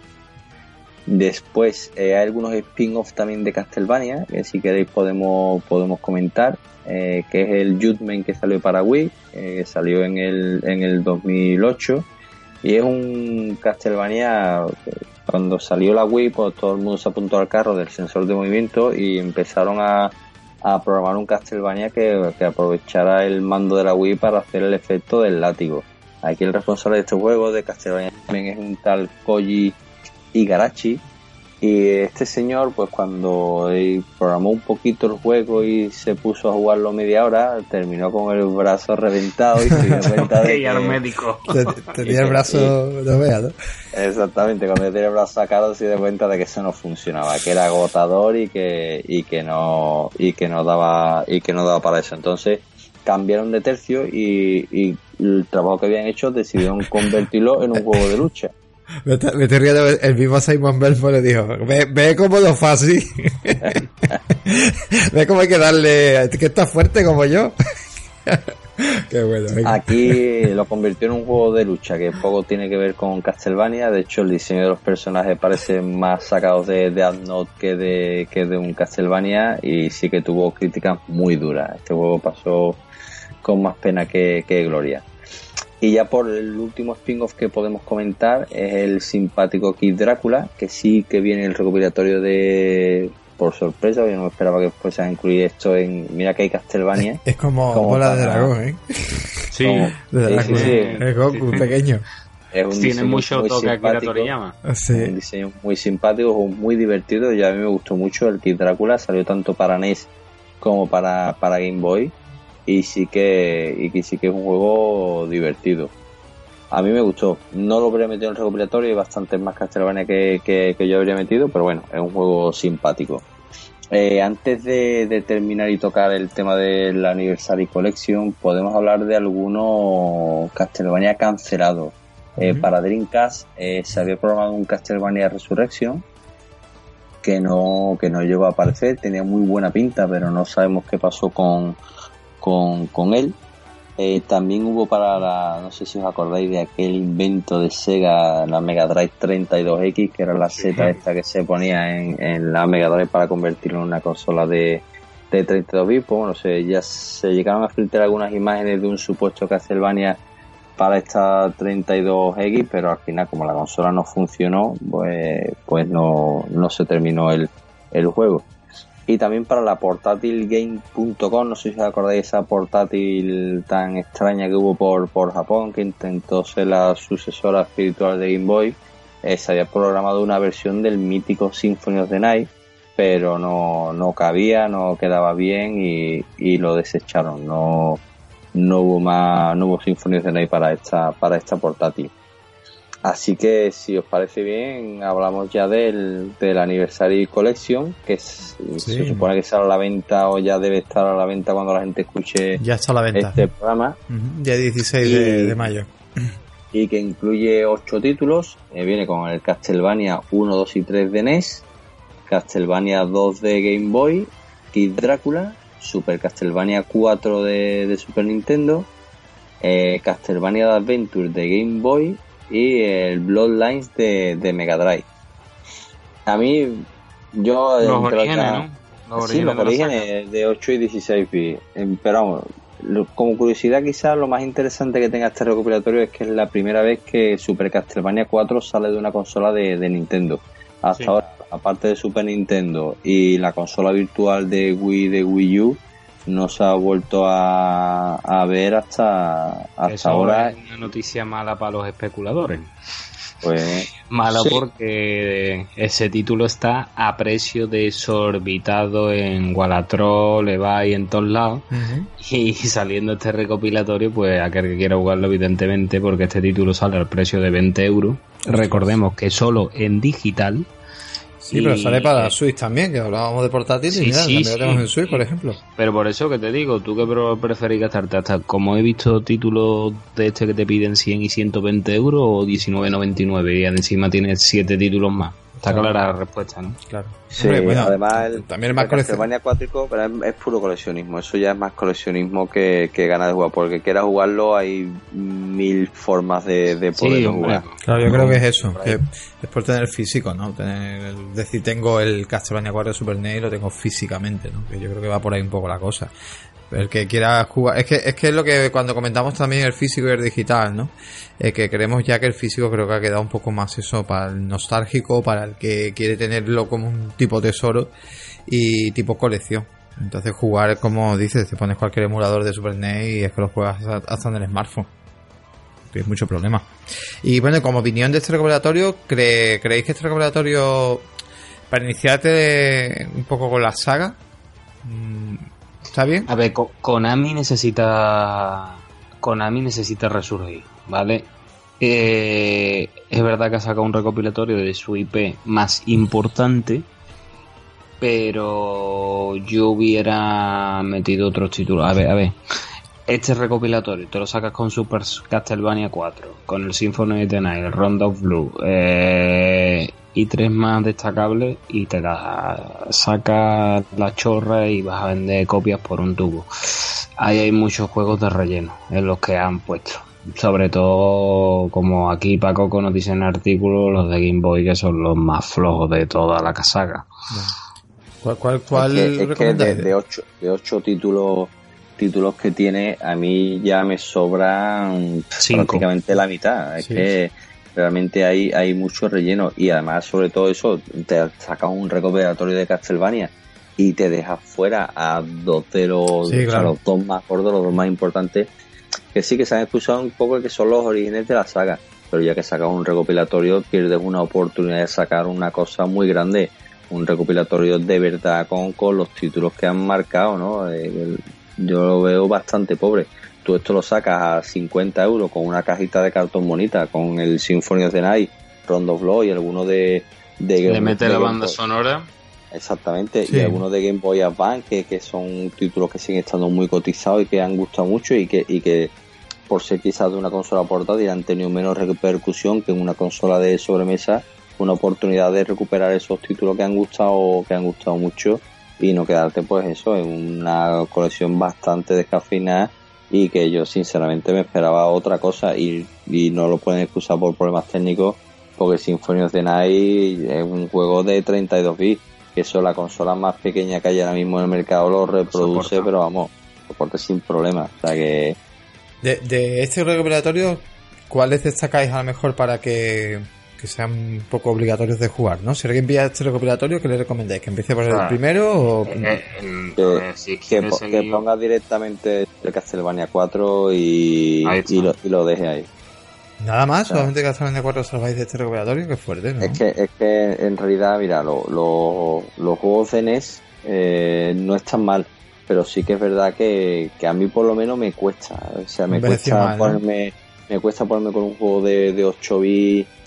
Después eh, hay algunos spin-offs también de Castlevania, que si queréis podemos, podemos comentar, eh, que es el Judgment que salió para Wii, eh, que salió en el, en el 2008, y es un Castlevania cuando salió la Wii, pues todo el mundo se apuntó al carro del sensor de movimiento y empezaron a, programar un Castlevania que, aprovechara el mando de la Wii para hacer el efecto del látigo. Aquí el responsable de este juego de Castlevania también es un tal Koji Igarashi, y este señor, pues cuando programó un poquito el juego y se puso a jugarlo media hora, terminó con el brazo reventado y se dio cuenta de que... médico. Tenía el brazo, no vea, ¿no? Exactamente, cuando tenía el brazo sacado se dio cuenta de que eso no funcionaba, que era agotador y que, y que no, y que no daba, y que no daba para eso. Entonces, cambiaron de tercio y, y el trabajo que habían hecho decidieron convertirlo en un juego de lucha. Me, estoy riendo, el mismo Simon Belfort le dijo, ve, ve cómo lo fácil. ve cómo hay que darle, que está fuerte como yo. Qué bueno. Aquí lo convirtió en un juego de lucha que poco tiene que ver con Castlevania. De hecho, el diseño de los personajes parece más sacados de, de Adnot que de, que de un Castlevania y sí que tuvo críticas muy duras. Este juego pasó con más pena que, que gloria. Y ya por el último spin-off que podemos comentar es el simpático Kid Drácula, que sí que viene el recopilatorio de por sorpresa, yo no me esperaba que fuese a incluir esto en Mira que hay Castlevania. Es, como, bola de dragón, ¿eh? Sí, de sí, sí, Es Goku pequeño. Es un Tiene mucho toque Akira Toriyama. Sí. Un diseño muy simpático, muy divertido. Y a mí me gustó mucho el Kid Drácula. Salió tanto para NES como para, para Game Boy y sí que y sí que es un juego divertido. A mí me gustó. No lo habría metido en el recopilatorio y bastantes más Castlevania que, que, yo habría metido, pero bueno, es un juego simpático. Eh, antes de, terminar y tocar el tema del Anniversary Collection, podemos hablar de algunos Castlevania cancelados. Eh, para Dreamcast eh, se había programado un Castlevania Resurrection que no, que no llegó a aparecer, tenía muy buena pinta, pero no sabemos qué pasó con, con, con él. Eh, también hubo para la, no sé si os acordáis de aquel invento de Sega, la Mega Drive 32X, que era la Z esta que se ponía en, en, la Mega Drive para convertirlo en una consola de, de 32 bits. Pues bueno, se, ya se llegaron a filtrar algunas imágenes de un supuesto Castlevania para esta 32X, pero al final como la consola no funcionó, pues, pues no, no se terminó el, el juego y también para la portátilgame.com, no sé si os acordáis esa portátil tan extraña que hubo por, por Japón, que intentó ser la sucesora espiritual de Game Boy, eh, se había programado una versión del mítico Symphony of the Night, pero no, no cabía, no quedaba bien y, y lo desecharon, no, no hubo más, no hubo Symphony of the Night para esta, para esta portátil. Así que si os parece bien, hablamos ya del, del Anniversary Collection, que se supone que sale a la venta o ya debe estar a la venta cuando la gente escuche ya está a la venta. este programa. Ya 16 de, mayo. Y que incluye 8 títulos. Eh, viene con el Castlevania 1, 2 y 3 de NES, Castlevania 2 de Game Boy, Kid Drácula, Super Castlevania 4 de, de Super Nintendo, eh, Castlevania Adventure de Game Boy, y el Bloodlines de, de Mega Drive. A mí, yo... Los orígenes, ¿no? Los sí, los orígenes de 8 y 16 bits. Pero vamos, como curiosidad quizás lo más interesante que tenga este recopilatorio es que es la primera vez que Super Castlevania 4 sale de una consola de, Nintendo. Hasta ahora, aparte de Super Nintendo y la consola virtual de Wii de Wii U, no se ha vuelto a, a ver hasta, hasta ahora. Es una noticia mala para los especuladores. Pues, Malo porque ese título está a precio desorbitado en Gualatrol, y en todos lados. Y saliendo este recopilatorio, pues aquel que quiera jugarlo, evidentemente, porque este título sale al precio de 20 euros. Recordemos que solo en digital Sí, pero sale para Switch también, que hablábamos de portátil y también lo tenemos en Switch, por ejemplo. Pero por eso que te digo, tú que preferís gastarte hasta, como he visto títulos de este que te piden 100 y 120 euros o 19.99 y encima tienes 7 títulos más. Está clara la respuesta, ¿no? Claro. Sí, bueno, además el, también es más Castlevania acuático, pero es, puro coleccionismo. Eso ya es más coleccionismo que, que ganas de jugar. Porque quiera jugarlo hay mil formas de, de poder jugar. Claro, yo creo que es eso. Que es por tener físico, ¿no? Tener, decir, tengo el Castlevania 4 Super NES y lo tengo físicamente, ¿no? Que yo creo que va por ahí un poco la cosa el que quiera jugar. Es que, es que es lo que cuando comentamos también el físico y el digital, ¿no? Eh, que creemos ya que el físico creo que ha quedado un poco más eso para el nostálgico, para el que quiere tenerlo como un tipo tesoro y tipo colección. Entonces jugar, como dices, te pones cualquier emulador de Super NES y es que lo juegas hasta en el smartphone. Que es mucho problema. Y bueno, como opinión de este recopilatorio, ¿creéis que este recopilatorio, para iniciarte un poco con la saga, mm, ¿Está bien? A ver, Konami necesita. Konami necesita resurgir, ¿vale? Eh, es verdad que ha sacado un recopilatorio de su IP más importante, pero yo hubiera metido otros títulos. A ver, a ver. Este recopilatorio te lo sacas con Super Castlevania 4, con el Symphony of the Night, el Round Blue, eh, y tres más destacables y te la sacas la chorra y vas a vender copias por un tubo. Ahí hay muchos juegos de relleno en los que han puesto. Sobre todo, como aquí Paco nos dice en el artículo, los de Game Boy que son los más flojos de toda la casaca. ¿Cuál, cuál, cuál es que, de, ocho, de ocho títulos títulos que tiene, a mí ya me sobran prácticamente la mitad. Es que realmente hay, hay mucho relleno. Y además sobre todo eso te sacas un recopilatorio de Castlevania y te dejas fuera a dos de los, dos más gordos, los dos más importantes que sí que se han expulsado un poco que son los orígenes de la saga. Pero ya que sacas un recopilatorio pierdes una oportunidad de sacar una cosa muy grande. Un recopilatorio de verdad con, con los títulos que han marcado no eh, yo lo veo bastante pobre tú esto lo sacas a 50 euros con una cajita de cartón bonita, con el Symphony of the Night, Rondo Flow y alguno de... de Le mete la banda sonora. Exactamente, y algunos de Game Boy Advance, que, son títulos que siguen estando muy cotizados y que han gustado mucho y que, y que por ser quizás de una consola portátil han tenido menos repercusión que en una consola de sobremesa, una oportunidad de recuperar esos títulos que han gustado, que han gustado mucho y no quedarte pues eso en una colección bastante descafeinada y que yo sinceramente me esperaba otra cosa y, no lo pueden excusar por problemas técnicos porque Symphony of the Night es un juego de 32 bits que eso la consola más pequeña que hay ahora mismo en el mercado lo reproduce pero vamos soporte sin problema. O sea que de, de este recopilatorio ¿cuáles destacáis a lo mejor para que que sean un poco obligatorios de jugar, ¿no? Si alguien pilla este recopilatorio, ¿qué le recomendáis? ¿Que empiece por el primero o...? Eh, eh, que, ponga directamente el Castlevania 4 y, y, lo, y lo deje ahí. Nada más, solamente Castlevania 4 salváis de este recopilatorio, que fuerte, ¿no? Es que, es que en realidad, mira, lo, los juegos de NES eh, no están mal, pero sí que es verdad que, que a mí por lo menos me cuesta. O sea, me, cuesta ponerme, me cuesta ponerme con un juego de, de 8 bits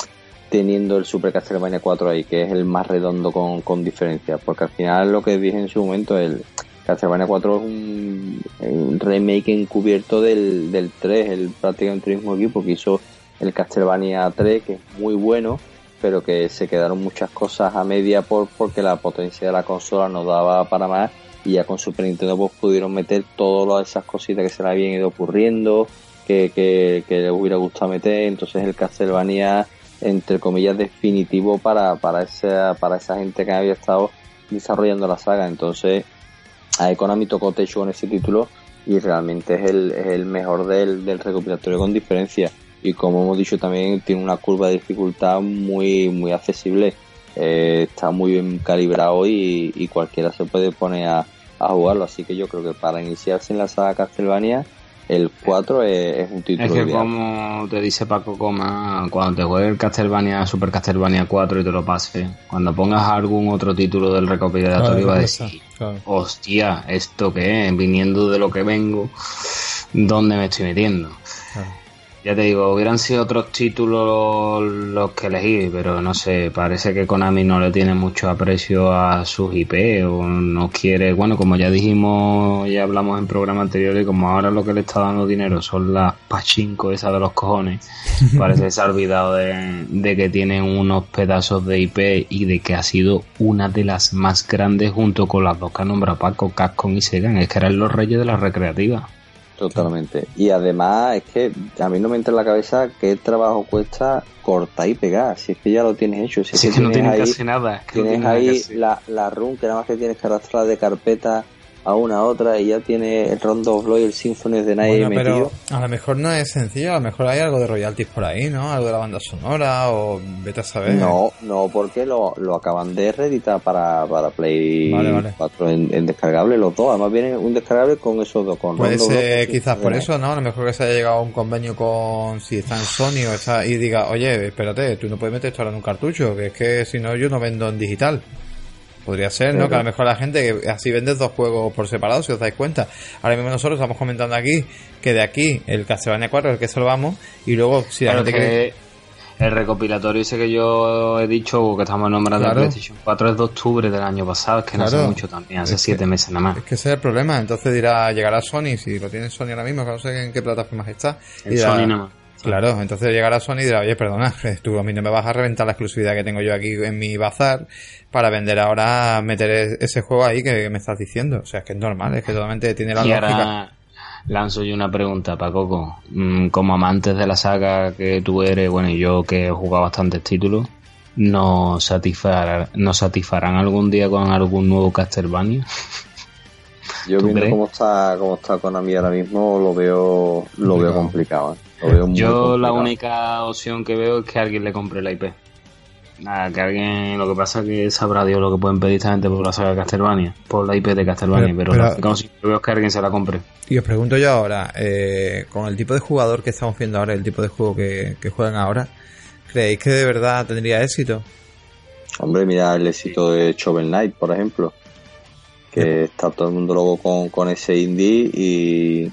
teniendo el Super Castlevania 4 ahí, que es el más redondo con, con diferencia, porque al final lo que dije en su momento, el Castlevania 4 es un, remake encubierto del, del 3, el prácticamente el mismo equipo que hizo el Castlevania 3, que es muy bueno, pero que se quedaron muchas cosas a media por porque la potencia de la consola no daba para más. Y ya con Super Nintendo pues pudieron meter todas esas cositas que se le habían ido ocurriendo que, que, que les hubiera gustado meter, entonces el Castlevania entre comillas definitivo para, para esa, para esa gente que había estado desarrollando la saga, entonces a Konami tocó techo con ese título y realmente es el, es el mejor del, del recopilatorio con diferencia. Y como hemos dicho también tiene una curva de dificultad muy muy accesible. Eh, está muy bien calibrado y, y, cualquiera se puede poner a, a jugarlo. Así que yo creo que para iniciarse en la saga Castlevania el 4 es, un título. Es que como te dice Paco Coma, cuando te juegues el Castlevania, Super Castlevania 4 y te lo pases, cuando pongas algún otro título del recopilatorio va a decir, hostia, ¿esto qué es? Viniendo de lo que vengo, ¿dónde me estoy metiendo? Ya te digo, hubieran sido otros títulos los que elegí, pero no sé, parece que Konami no le tiene mucho aprecio a sus IP o no quiere, bueno, como ya dijimos, ya hablamos en programa anterior y como ahora lo que le está dando dinero son las pachinko esas de los cojones, parece que se ha olvidado de, de que tiene unos pedazos de IP y de que ha sido una de las más grandes junto con las dos que ha nombrado Paco, Capcom y Sega, es que eran los reyes de la recreativa. Totalmente. Y además es que a mí no me entra en la cabeza qué trabajo cuesta cortar y pegar. Si es que ya lo tienes hecho. Si es, que, no tienes casi nada. tienes ahí la, la run que nada más que tienes que arrastrar de carpeta a una a otra y ya tiene el Rondo of Blood y el Symphony de Night metido. a lo mejor no es sencillo, a lo mejor hay algo de royalties por ahí, ¿no? Algo de la banda sonora o vete a saber. No, no, porque lo, lo acaban de reeditar para, para Play 4 en, descargable los dos. Además viene un descargable con esos dos. Con Puede ser quizás por eso, ¿no? A lo mejor que se haya llegado a un convenio con si está en Sony o está y diga, oye, espérate, tú no puedes meter esto ahora en un cartucho, que es que si no yo no vendo en digital. Podría ser, ¿no? Que a lo mejor la gente que así vendes dos juegos por separado, si os dais cuenta. Ahora mismo nosotros estamos comentando aquí que de aquí el Castlevania 4 es el que salvamos y luego si la gente que El recopilatorio ese que yo he dicho, que estamos nombrando claro. PlayStation 4, es de octubre del año pasado, es que no hace mucho también, hace siete meses nada más. Es que ese es el problema, entonces dirá, llegará Sony, si lo tiene Sony ahora mismo, que no sé en qué plataformas está. En Sony nada más. Claro, entonces llegará Sony y dirá, oye, perdona, tú a mí no me vas a reventar la exclusividad que tengo yo aquí en mi bazar para vender ahora, meter e-, ese juego ahí que me estás diciendo. O sea, es que es normal, es que totalmente tiene la y lógica. lanzo yo una pregunta para Coco. Mm, como amantes de la saga que tú eres, bueno, y yo que he jugado bastantes títulos, ¿nos, satisfarán, ¿nos satisfarán algún día con algún nuevo Castlevania? Yo viendo cómo está, cómo está Konami ahora mismo, lo veo, lo veo complicado. ¿eh? Yo la única opción que veo es que alguien le compre la IP. Nada, que alguien, lo que pasa es que sabrá Dios lo que pueden pedir esta gente por la saga de Castlevania, por la IP de Castlevania, pero, pero, si veo que alguien se la compre. Y os pregunto yo ahora, eh, con el tipo de jugador que estamos viendo ahora, el tipo de juego que, juegan ahora, ¿creéis que de verdad tendría éxito? Hombre, mira el éxito de Shovel Knight, por ejemplo, que está todo el mundo luego con, con ese indie y,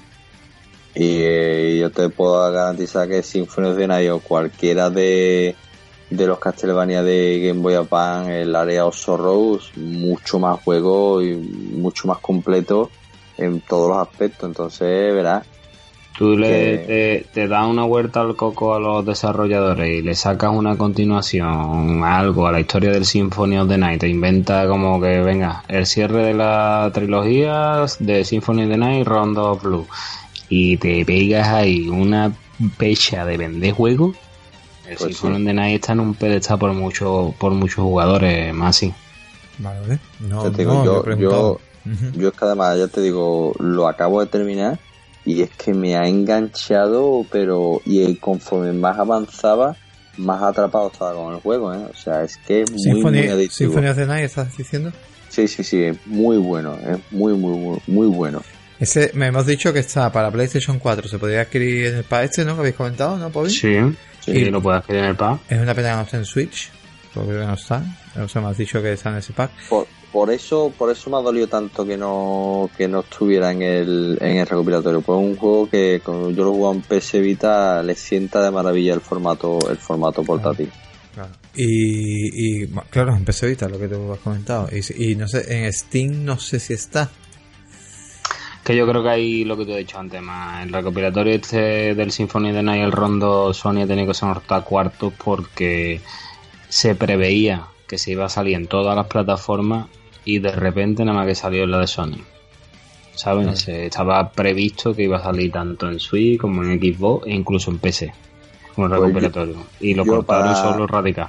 y eh, yo te puedo garantizar que Symphony of the Night o cualquiera de de los Castlevania de Game Boy Advance, el área of Sorrows, mucho más juego y mucho más completo en todos los aspectos. Entonces, verás. Tú le, te, das una vuelta al coco a los desarrolladores y le sacas una continuación, algo a la historia del Symphony of the Night. Te inventa como que, venga, el cierre de la trilogía de Symphony of the Night, Rondo of Blue. Y te pegas ahí una pecha de vender juegos el pues Symphony de Night está en un pedestal por mucho, por muchos jugadores más sí. Vale, vale. No, yo, yo, yo, es que además, ya te digo, lo acabo de terminar y es que me ha enganchado, pero y conforme más avanzaba, más atrapado estaba con el juego, ¿eh? O sea, es que es muy, muy adictivo. ¿Symphony of the Night estás diciendo? Sí, sí, sí, es muy bueno, es muy, muy, muy, muy bueno. Ese, me hemos dicho que está para PlayStation 4, se podría adquirir en el pack este, ¿no? Que habéis comentado, ¿no, Pobi? Sí. Sí, lo puedes adquirir en el pack. Es una pena que no esté en Switch, porque no está. O sea, me has dicho que está en ese pack. Por, eso por eso me ha dolido tanto que no que no estuviera en el, en el recopilatorio. Pues es un juego que cuando yo lo juego en PS Vita le sienta de maravilla el formato el formato portátil. Claro. Y, y claro, en PS Vita, lo que te has comentado. Y, y no sé, en Steam no sé si está que yo creo que hay lo que te he dicho antes, más el recopilatorio este del Symphony de Night, el rondo Sony ha tenido que sonorar cuartos porque se preveía que se iba a salir en todas las plataformas y de repente nada más que salió en la de Sony. O ¿sabes? Estaba previsto que iba a salir tanto en Switch como en Xbox e incluso en PC, como pues recopilatorio. y lo cortaron solo radical.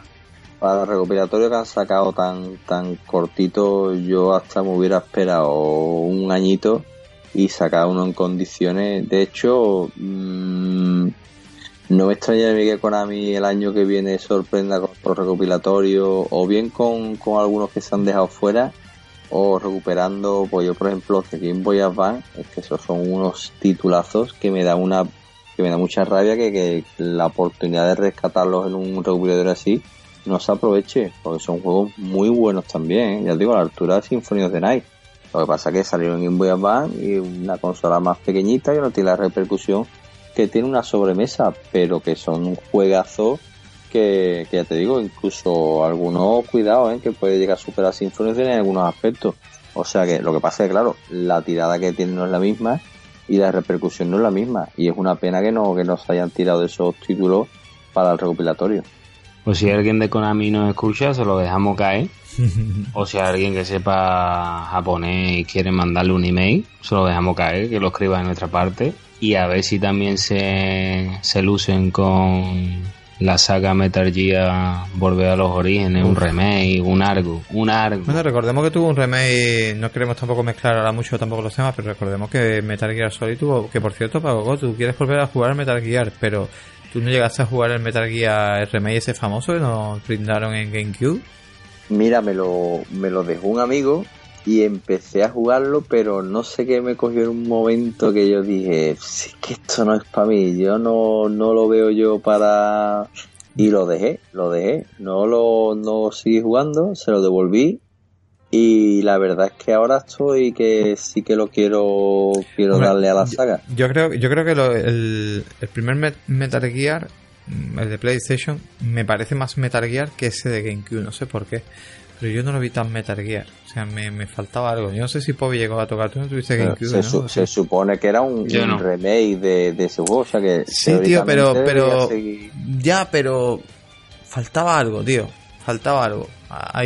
Para el recopilatorio que han sacado tan, tan cortito, yo hasta me hubiera esperado un añito y sacar uno en condiciones. De hecho, mmm, no me extraña que Konami el año que viene sorprenda con otro recopilatorio o bien con, algunos que se han dejado fuera o recuperando, pues yo por ejemplo de Game Boy Advance, es que esos son unos titulazos que me da una que me da mucha rabia que, la oportunidad de rescatarlos en un recopilatorio así no se aproveche, porque son juegos muy buenos también, ¿eh? ya digo, a la altura de of the Night. Lo que pasa es que salieron en Game Boy y una consola más pequeñita y no tiene la repercusión que tiene una sobremesa, pero que son un juegazo que, ya te digo, incluso algunos, cuidado, ¿eh? que puede llegar a superar Symphony en algunos aspectos. O sea que lo que pasa es que, claro, la tirada que tiene no es la misma y la repercusión no es la misma. Y es una pena que no, que no se hayan tirado esos títulos para el recopilatorio. Pues si alguien de Konami nos escucha, se lo dejamos caer. o si alguien que sepa japonés y quiere mandarle un email, se lo dejamos caer, que lo escriba en nuestra parte y a ver si también se, se lucen con la saga Metal Gear Volver a los Orígenes, un remake, un argo, un argo. Bueno, recordemos que tuvo un remake, no queremos tampoco mezclar ahora mucho tampoco los temas, pero recordemos que Metal Gear Solid tuvo, que por cierto, Pago, tú quieres volver a jugar Metal Gear, pero tú no llegaste a jugar el Metal Gear remake ese famoso que nos brindaron en GameCube. Mira, me lo, me lo dejó un amigo y empecé a jugarlo, pero no sé qué me cogió en un momento que yo dije, es que esto no es para mí, yo no, no lo veo yo para... Y lo dejé, lo dejé, no lo no seguí jugando, se lo devolví y la verdad es que ahora estoy que sí que lo quiero quiero darle a la saga. Yo, creo yo creo que el, el primer Metal Gear, el de PlayStation, me parece más Metal Gear que ese de GameCube, no sé por qué. Pero yo no lo vi tan Metal Gear. O sea, me, faltaba algo. Yo no sé si Pobi llegó a tocar. Tú no tuviste GameCube, se, se supone que era un, remake de, de, ese juego. O sea que. Sí, tío, pero. pero ya, pero. Faltaba algo, tío. Faltaba algo.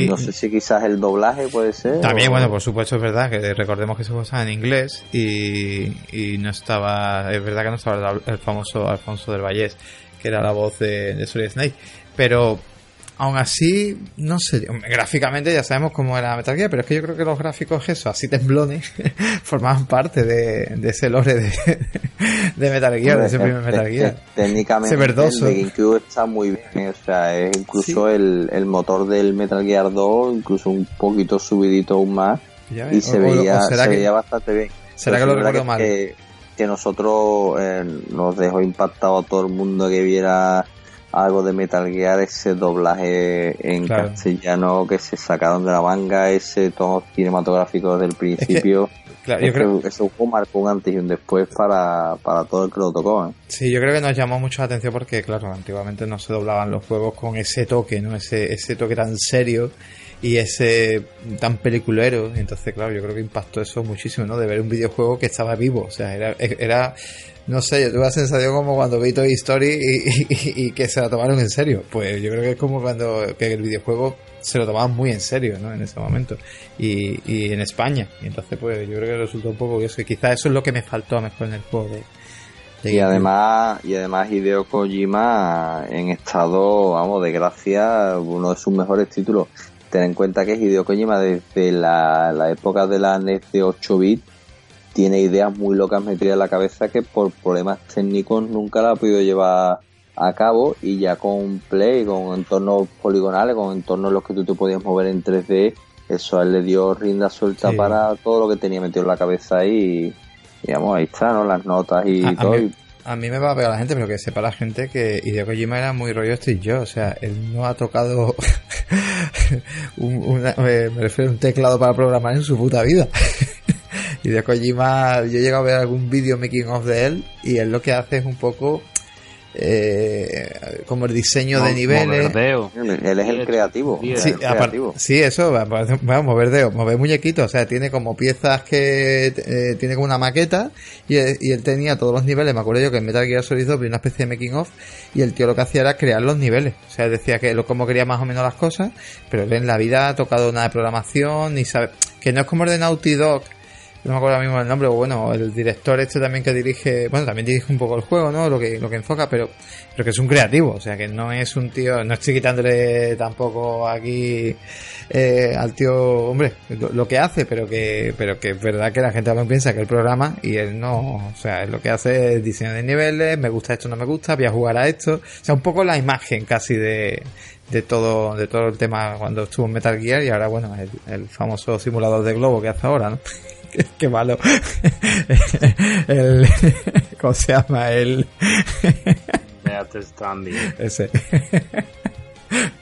No sé si quizás el doblaje puede ser. También, bueno, por supuesto es verdad que recordemos que se juego en inglés y, y no estaba. Es verdad que no estaba el, famoso Alfonso del Vallés, que era la voz de, de Solid Snake. Pero Aún así, no sé, gráficamente ya sabemos cómo era Metal Gear, pero es que yo creo que los gráficos, eso, así temblones, formaban parte de, ese lore de, de, Metal Gear, de ese primer Metal Gear. Técnicamente, el de GameCube está muy bien, ¿eh? o sea, es incluso el, el motor del Metal Gear 2, incluso un poquito subidito aún más, y se, veía, se veía bastante bien. ¿Será que lo recuerdo mal? Que, que nosotros eh, nos dejó impactado a todo el mundo que viera algo de Metal Gear, ese doblaje en castellano que se sacaron de la manga, ese tono cinematográfico desde el principio. claro, yo creo que marcó un antes y un después para, todo el que lo tocó. ¿eh? Sí, yo creo que nos llamó mucho la atención porque, claro, antiguamente no se doblaban los juegos con ese toque, ¿no? Ese, ese toque tan serio y ese tan peliculero. Entonces, claro, yo creo que impactó eso muchísimo, ¿no? De ver un videojuego que estaba vivo. O sea, era, era no sé, yo tuve la sensación como cuando vi Toy Story y, que se la tomaron en serio. Pues yo creo que es como cuando que el videojuego se lo tomaban muy en serio, ¿no? En ese momento. Y, y en España. Y entonces, pues yo creo que resultó un poco que quizás eso es lo que me faltó a mejor en el juego de, y además, y además Hideo Kojima en estado, vamos, de gracia, uno de sus mejores títulos. Ten en cuenta que Hideo Kojima desde la, la época de la NES de 8 bits tiene ideas muy locas metidas en la cabeza que por problemas técnicos nunca la ha podido llevar a cabo y ya con Play, con entornos poligonales, con entornos en los que tú te podías mover en 3D, eso a él le dio rinda suelta para todo lo que tenía metido en la cabeza ahí y, digamos, ahí está, ¿no? Las notas y todo. A mí, me va a pegar la gente, pero que sepa la gente que Hideo Kojima era muy rollo y yo, o sea, él no ha tocado un, me refiero a un teclado para programar en su puta vida. Y de Kojima, yo he llegado a ver algún vídeo making of de él y él lo que hace es un poco eh, como el diseño de niveles. Él es el creativo. Sí, sí eso, vamos, mover mover muñequitos, o sea, tiene como piezas que eh, tiene como una maqueta y, él tenía todos los niveles, me acuerdo yo que en Metal Gear Solid 2 vi una especie de making of y el tío lo que hacía era crear los niveles, o sea, decía que lo como quería más o menos las cosas, pero él en la vida ha tocado nada de programación ni sabe que no es como el de Naughty Dog no me acuerdo mismo el nombre, bueno, el director este también que dirige, bueno, también dirige un poco el juego, ¿no? Lo que, lo que enfoca, pero, pero que es un creativo, o sea, que no es un tío, no estoy quitándole tampoco aquí eh, al tío, hombre, lo, que hace, pero que, pero que es verdad que la gente también piensa que el programa y él no, o sea, él lo que hace es diseño de niveles, me gusta esto, no me gusta, voy a jugar a esto, o sea, un poco la imagen casi de, de todo, de todo el tema cuando estuvo en Metal Gear y ahora, bueno, el, el famoso simulador de globo que hace ahora, ¿no? Qué malo. el, ¿Cómo se llama? El. Ese.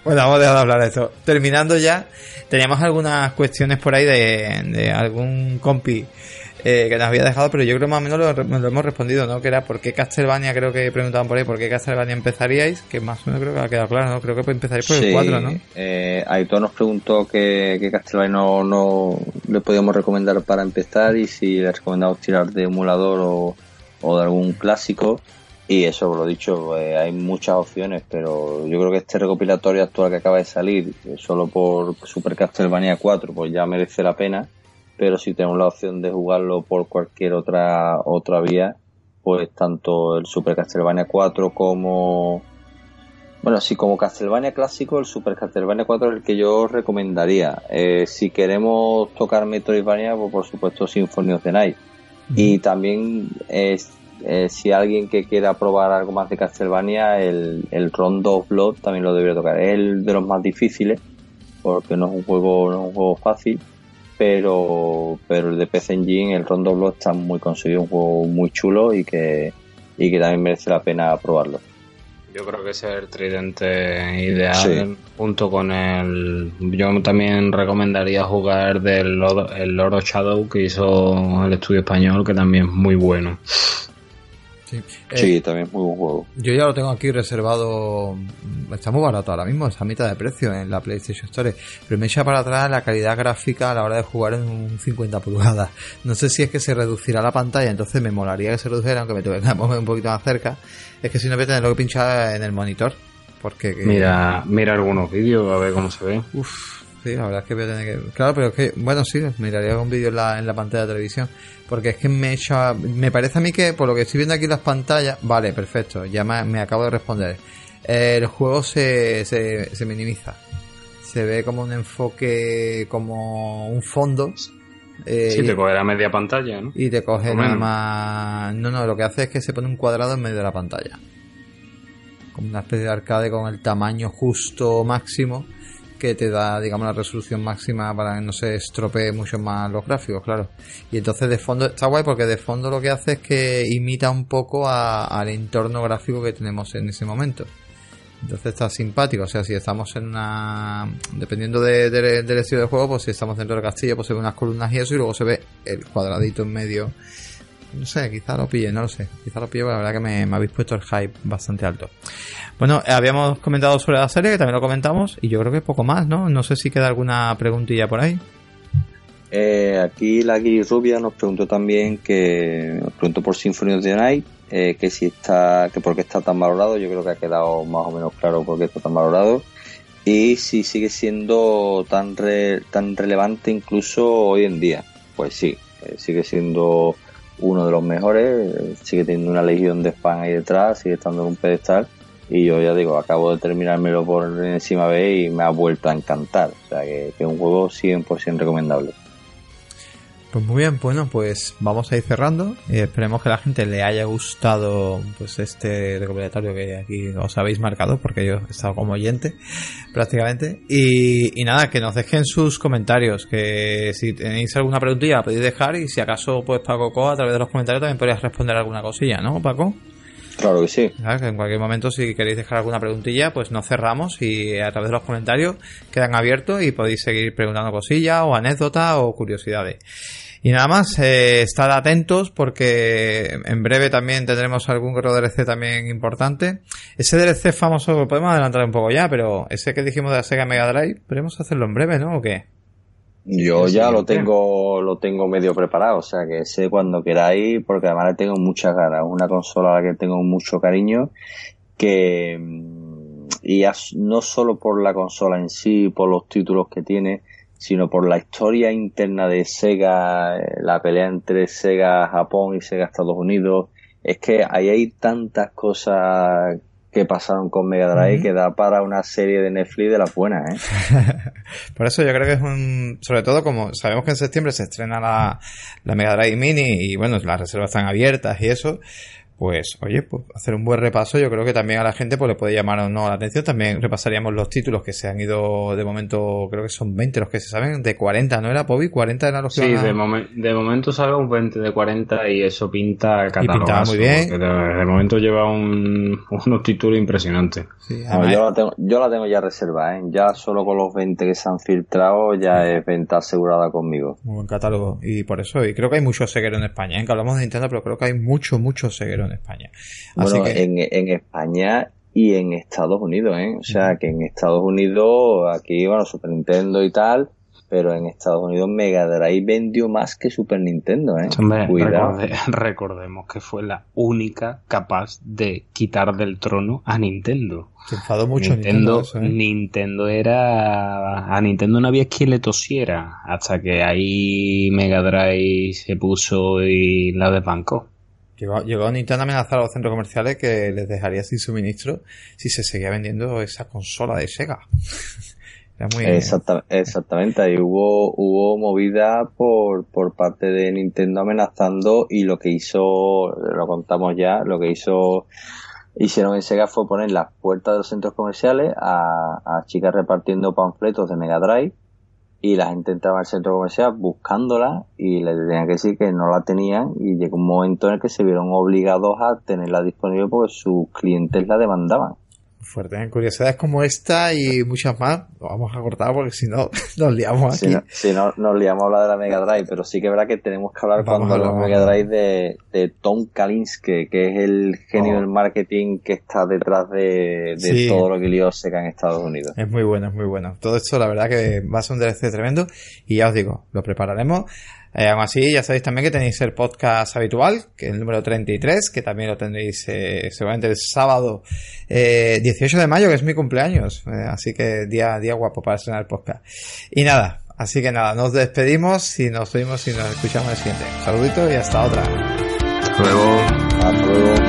Bueno, vamos a dejar de hablar de eso. Terminando ya, teníamos algunas cuestiones por ahí de, de algún compi eh, que nos había dejado, pero yo creo más o menos lo, hemos respondido, ¿no? Que era por qué Castlevania, creo que preguntaban por ahí, por qué Castlevania empezaríais, que más o menos creo que ha quedado claro, ¿no? Creo que empezaríais por el 4, ¿no? Eh, Aitor nos preguntó que, que Castlevania no, no le podíamos recomendar para empezar y si le recomendamos tirar de emulador o, o de algún clásico. Y eso, lo dicho, eh, hay muchas opciones, pero yo creo que este recopilatorio actual que acaba de salir, eh, solo por Super Castlevania 4, pues ya merece la pena pero si tenemos la opción de jugarlo por cualquier otra otra vía, pues tanto el Super Castlevania 4 como bueno, sí, como Castlevania clásico, el Super Castlevania 4 es el que yo recomendaría. Eh, si queremos tocar Metroidvania, pues por supuesto Symphony of the Night. Y también eh, si alguien que quiera probar algo más de Castlevania, el, el Rondo of Blood también lo debería tocar. Es el de los más difíciles, porque no es un juego, no es un juego fácil pero pero el de PC Engine, el Rondo Blood está muy conseguido, un juego muy chulo y que, y que también merece la pena probarlo. Yo creo que ese es el tridente ideal junto con el... Yo también recomendaría jugar del el Lord of Shadow que hizo el estudio español, que también es muy bueno. Sí, eh, también es muy buen juego. Yo ya lo tengo aquí reservado. Está muy barato ahora mismo, está a mitad de precio en la PlayStation Store. Pero me echa para atrás la calidad gráfica a la hora de jugar en un 50 pulgadas. No sé si es que se reducirá la pantalla, entonces me molaría que se redujera, aunque me tuve que poner un poquito más cerca. Es que si no voy a tener que pinchar en el monitor. Porque. Mira, mira algunos vídeos a ver cómo se ve. Uf, Sí, la verdad es que voy a tener que. Claro, pero es que, bueno, sí, miraría un vídeo en la, en la pantalla de televisión. Porque es que me echa. Me parece a mí que, por lo que estoy viendo aquí en las pantallas. Vale, perfecto, ya me, acabo de responder. el juego se, se, se minimiza. Se ve como un enfoque, como un fondo. Eh, sí, te coge la media pantalla, ¿no? Y te coge nada más. No, no, lo que hace es que se pone un cuadrado en medio de la pantalla. Como una especie de arcade con el tamaño justo máximo que te da, digamos, la resolución máxima para que no se estropee mucho más los gráficos, claro. Y entonces de fondo está guay porque de fondo lo que hace es que imita un poco al entorno gráfico que tenemos en ese momento. Entonces está simpático, o sea, si estamos en una... Dependiendo del estilo de juego, pues si estamos dentro del castillo, pues se ven unas columnas y eso, y luego se ve el cuadradito en medio no sé, quizá lo pille, no lo sé. Quizá lo pille, la verdad que me, habéis puesto el hype bastante alto. Bueno, habíamos comentado sobre la serie, que también lo comentamos, y yo creo que poco más, ¿no? No sé si queda alguna preguntilla por ahí. Eh, aquí la Rubia nos preguntó también que nos preguntó por Symphony of the Night eh, que si está que por qué está tan valorado yo creo que ha quedado más o menos claro por qué está tan valorado y si sigue siendo tan tan relevante incluso hoy en día pues sí eh, sigue siendo uno de los mejores, sigue teniendo una legión de spam ahí detrás, sigue estando en un pedestal y yo ya digo, acabo de terminármelo por encima B y me ha vuelto a encantar, o sea que es un juego 100% recomendable. Pues muy bien, bueno, pues vamos a ir cerrando. y esperemos que a la gente le haya gustado pues este recopilatorio que aquí os habéis marcado, porque yo he estado como oyente prácticamente. Y, y nada, que nos dejen sus comentarios, que si tenéis alguna preguntilla podéis dejar y si acaso pues Paco Co a través de los comentarios también podrías responder alguna cosilla, ¿no, Paco? Claro que sí. en cualquier momento, si queréis dejar alguna preguntilla, pues nos cerramos y a través de los comentarios quedan abiertos y podéis seguir preguntando cosillas o anécdotas o curiosidades. Y nada más, eh, estad atentos porque en breve también tendremos algún DLC también importante. Ese DLC famoso lo podemos adelantar un poco ya, pero ese que dijimos de la Sega Mega Drive, podemos hacerlo en breve, ¿no? ¿O qué? Yo ya lo tengo, lo tengo medio preparado, o sea que sé cuando queráis, porque además le tengo muchas ganas. Una consola a la que tengo mucho cariño, que mm, y no solo por la consola en sí, por los títulos que tiene, sino por la historia interna de Sega, la pelea entre Sega Japón y Sega Estados Unidos. Es que ahí hay tantas cosas que pasaron con Mega Drive que da para una serie de Netflix de las buenas, ¿eh? Por eso yo creo que es un... Sobre todo como sabemos que en septiembre se estrena la, la Mega Drive Mini y bueno, las reservas están abiertas y eso, pues oye, pues hacer un buen repaso, yo creo que también a la gente pues le puede llamar o no la atención. También repasaríamos los títulos que se han ido de momento, creo que son 20 los que se saben, de 40, ¿no era Pobi? 40 eran los que Sí, de, de, momento un 20 de 40 y eso pinta catalogazo. muy bien. De, momento lleva un, unos títulos impresionantes. yo, la tengo, yo la tengo ya reservada, ¿eh? ya solo con los 20 que se han filtrado ya es venta asegurada conmigo. Muy buen catálogo y por eso, y creo que hay muchos cegueros en España, ¿eh? que hablamos de Nintendo, pero creo que hay mucho, mucho ceguero en España. bueno, en, en, España y en Estados Unidos, ¿eh? O sea, que en Estados Unidos, aquí, bueno, Super Nintendo y tal, pero en Estados Unidos Mega Drive vendió más que Super Nintendo, ¿eh? recordemos que fue la única capaz de quitar del trono a Nintendo. Se enfadó mucho Nintendo. ¿eh? Nintendo, era. A Nintendo no había quien le tosiera. Hasta que ahí Mega Drive se puso y la desbancó. Llegó, Nintendo a amenazar a los centros comerciales que les dejaría sin suministro si se seguía vendiendo esa consola de Sega. exactamente, ahí hubo, hubo movida por, por parte de Nintendo amenazando y lo que hizo, lo contamos ya, lo que hizo hicieron en Sega fue poner las puertas de los centros comerciales a chicas repartiendo panfletos de Mega Drive y la gente entraba al centro comercial buscándola y le tenían que decir que no la tenían y llegó un momento en el que se vieron obligados a tenerla disponible porque sus clientes la demandaban fuerte. En curiosidades como esta y muchas más, lo vamos a cortar porque si no nos liamos aquí. Si no, nos liamos a hablar de la Mega Drive, pero sí que es verdad que tenemos que hablar cuando hablamos de Mega Drive de, de, Tom Kalinske, que es el genio oh. del marketing que está detrás de, todo lo que lió Seca en Estados Unidos. Es muy bueno, es muy bueno. Todo esto la verdad que va a ser un DLC tremendo y ya os digo, lo prepararemos. Eh, aún así, ya sabéis también que tenéis el podcast habitual, que es el número 33, que también lo tendréis eh, seguramente el sábado 18 eh, de mayo, que es mi cumpleaños. Eh, así que día, día guapo para estrenar el podcast. Y nada, así que nada, nos despedimos y nos vemos y nos escuchamos el siguiente. Un saludito y hasta otra. Hasta luego. Hasta luego.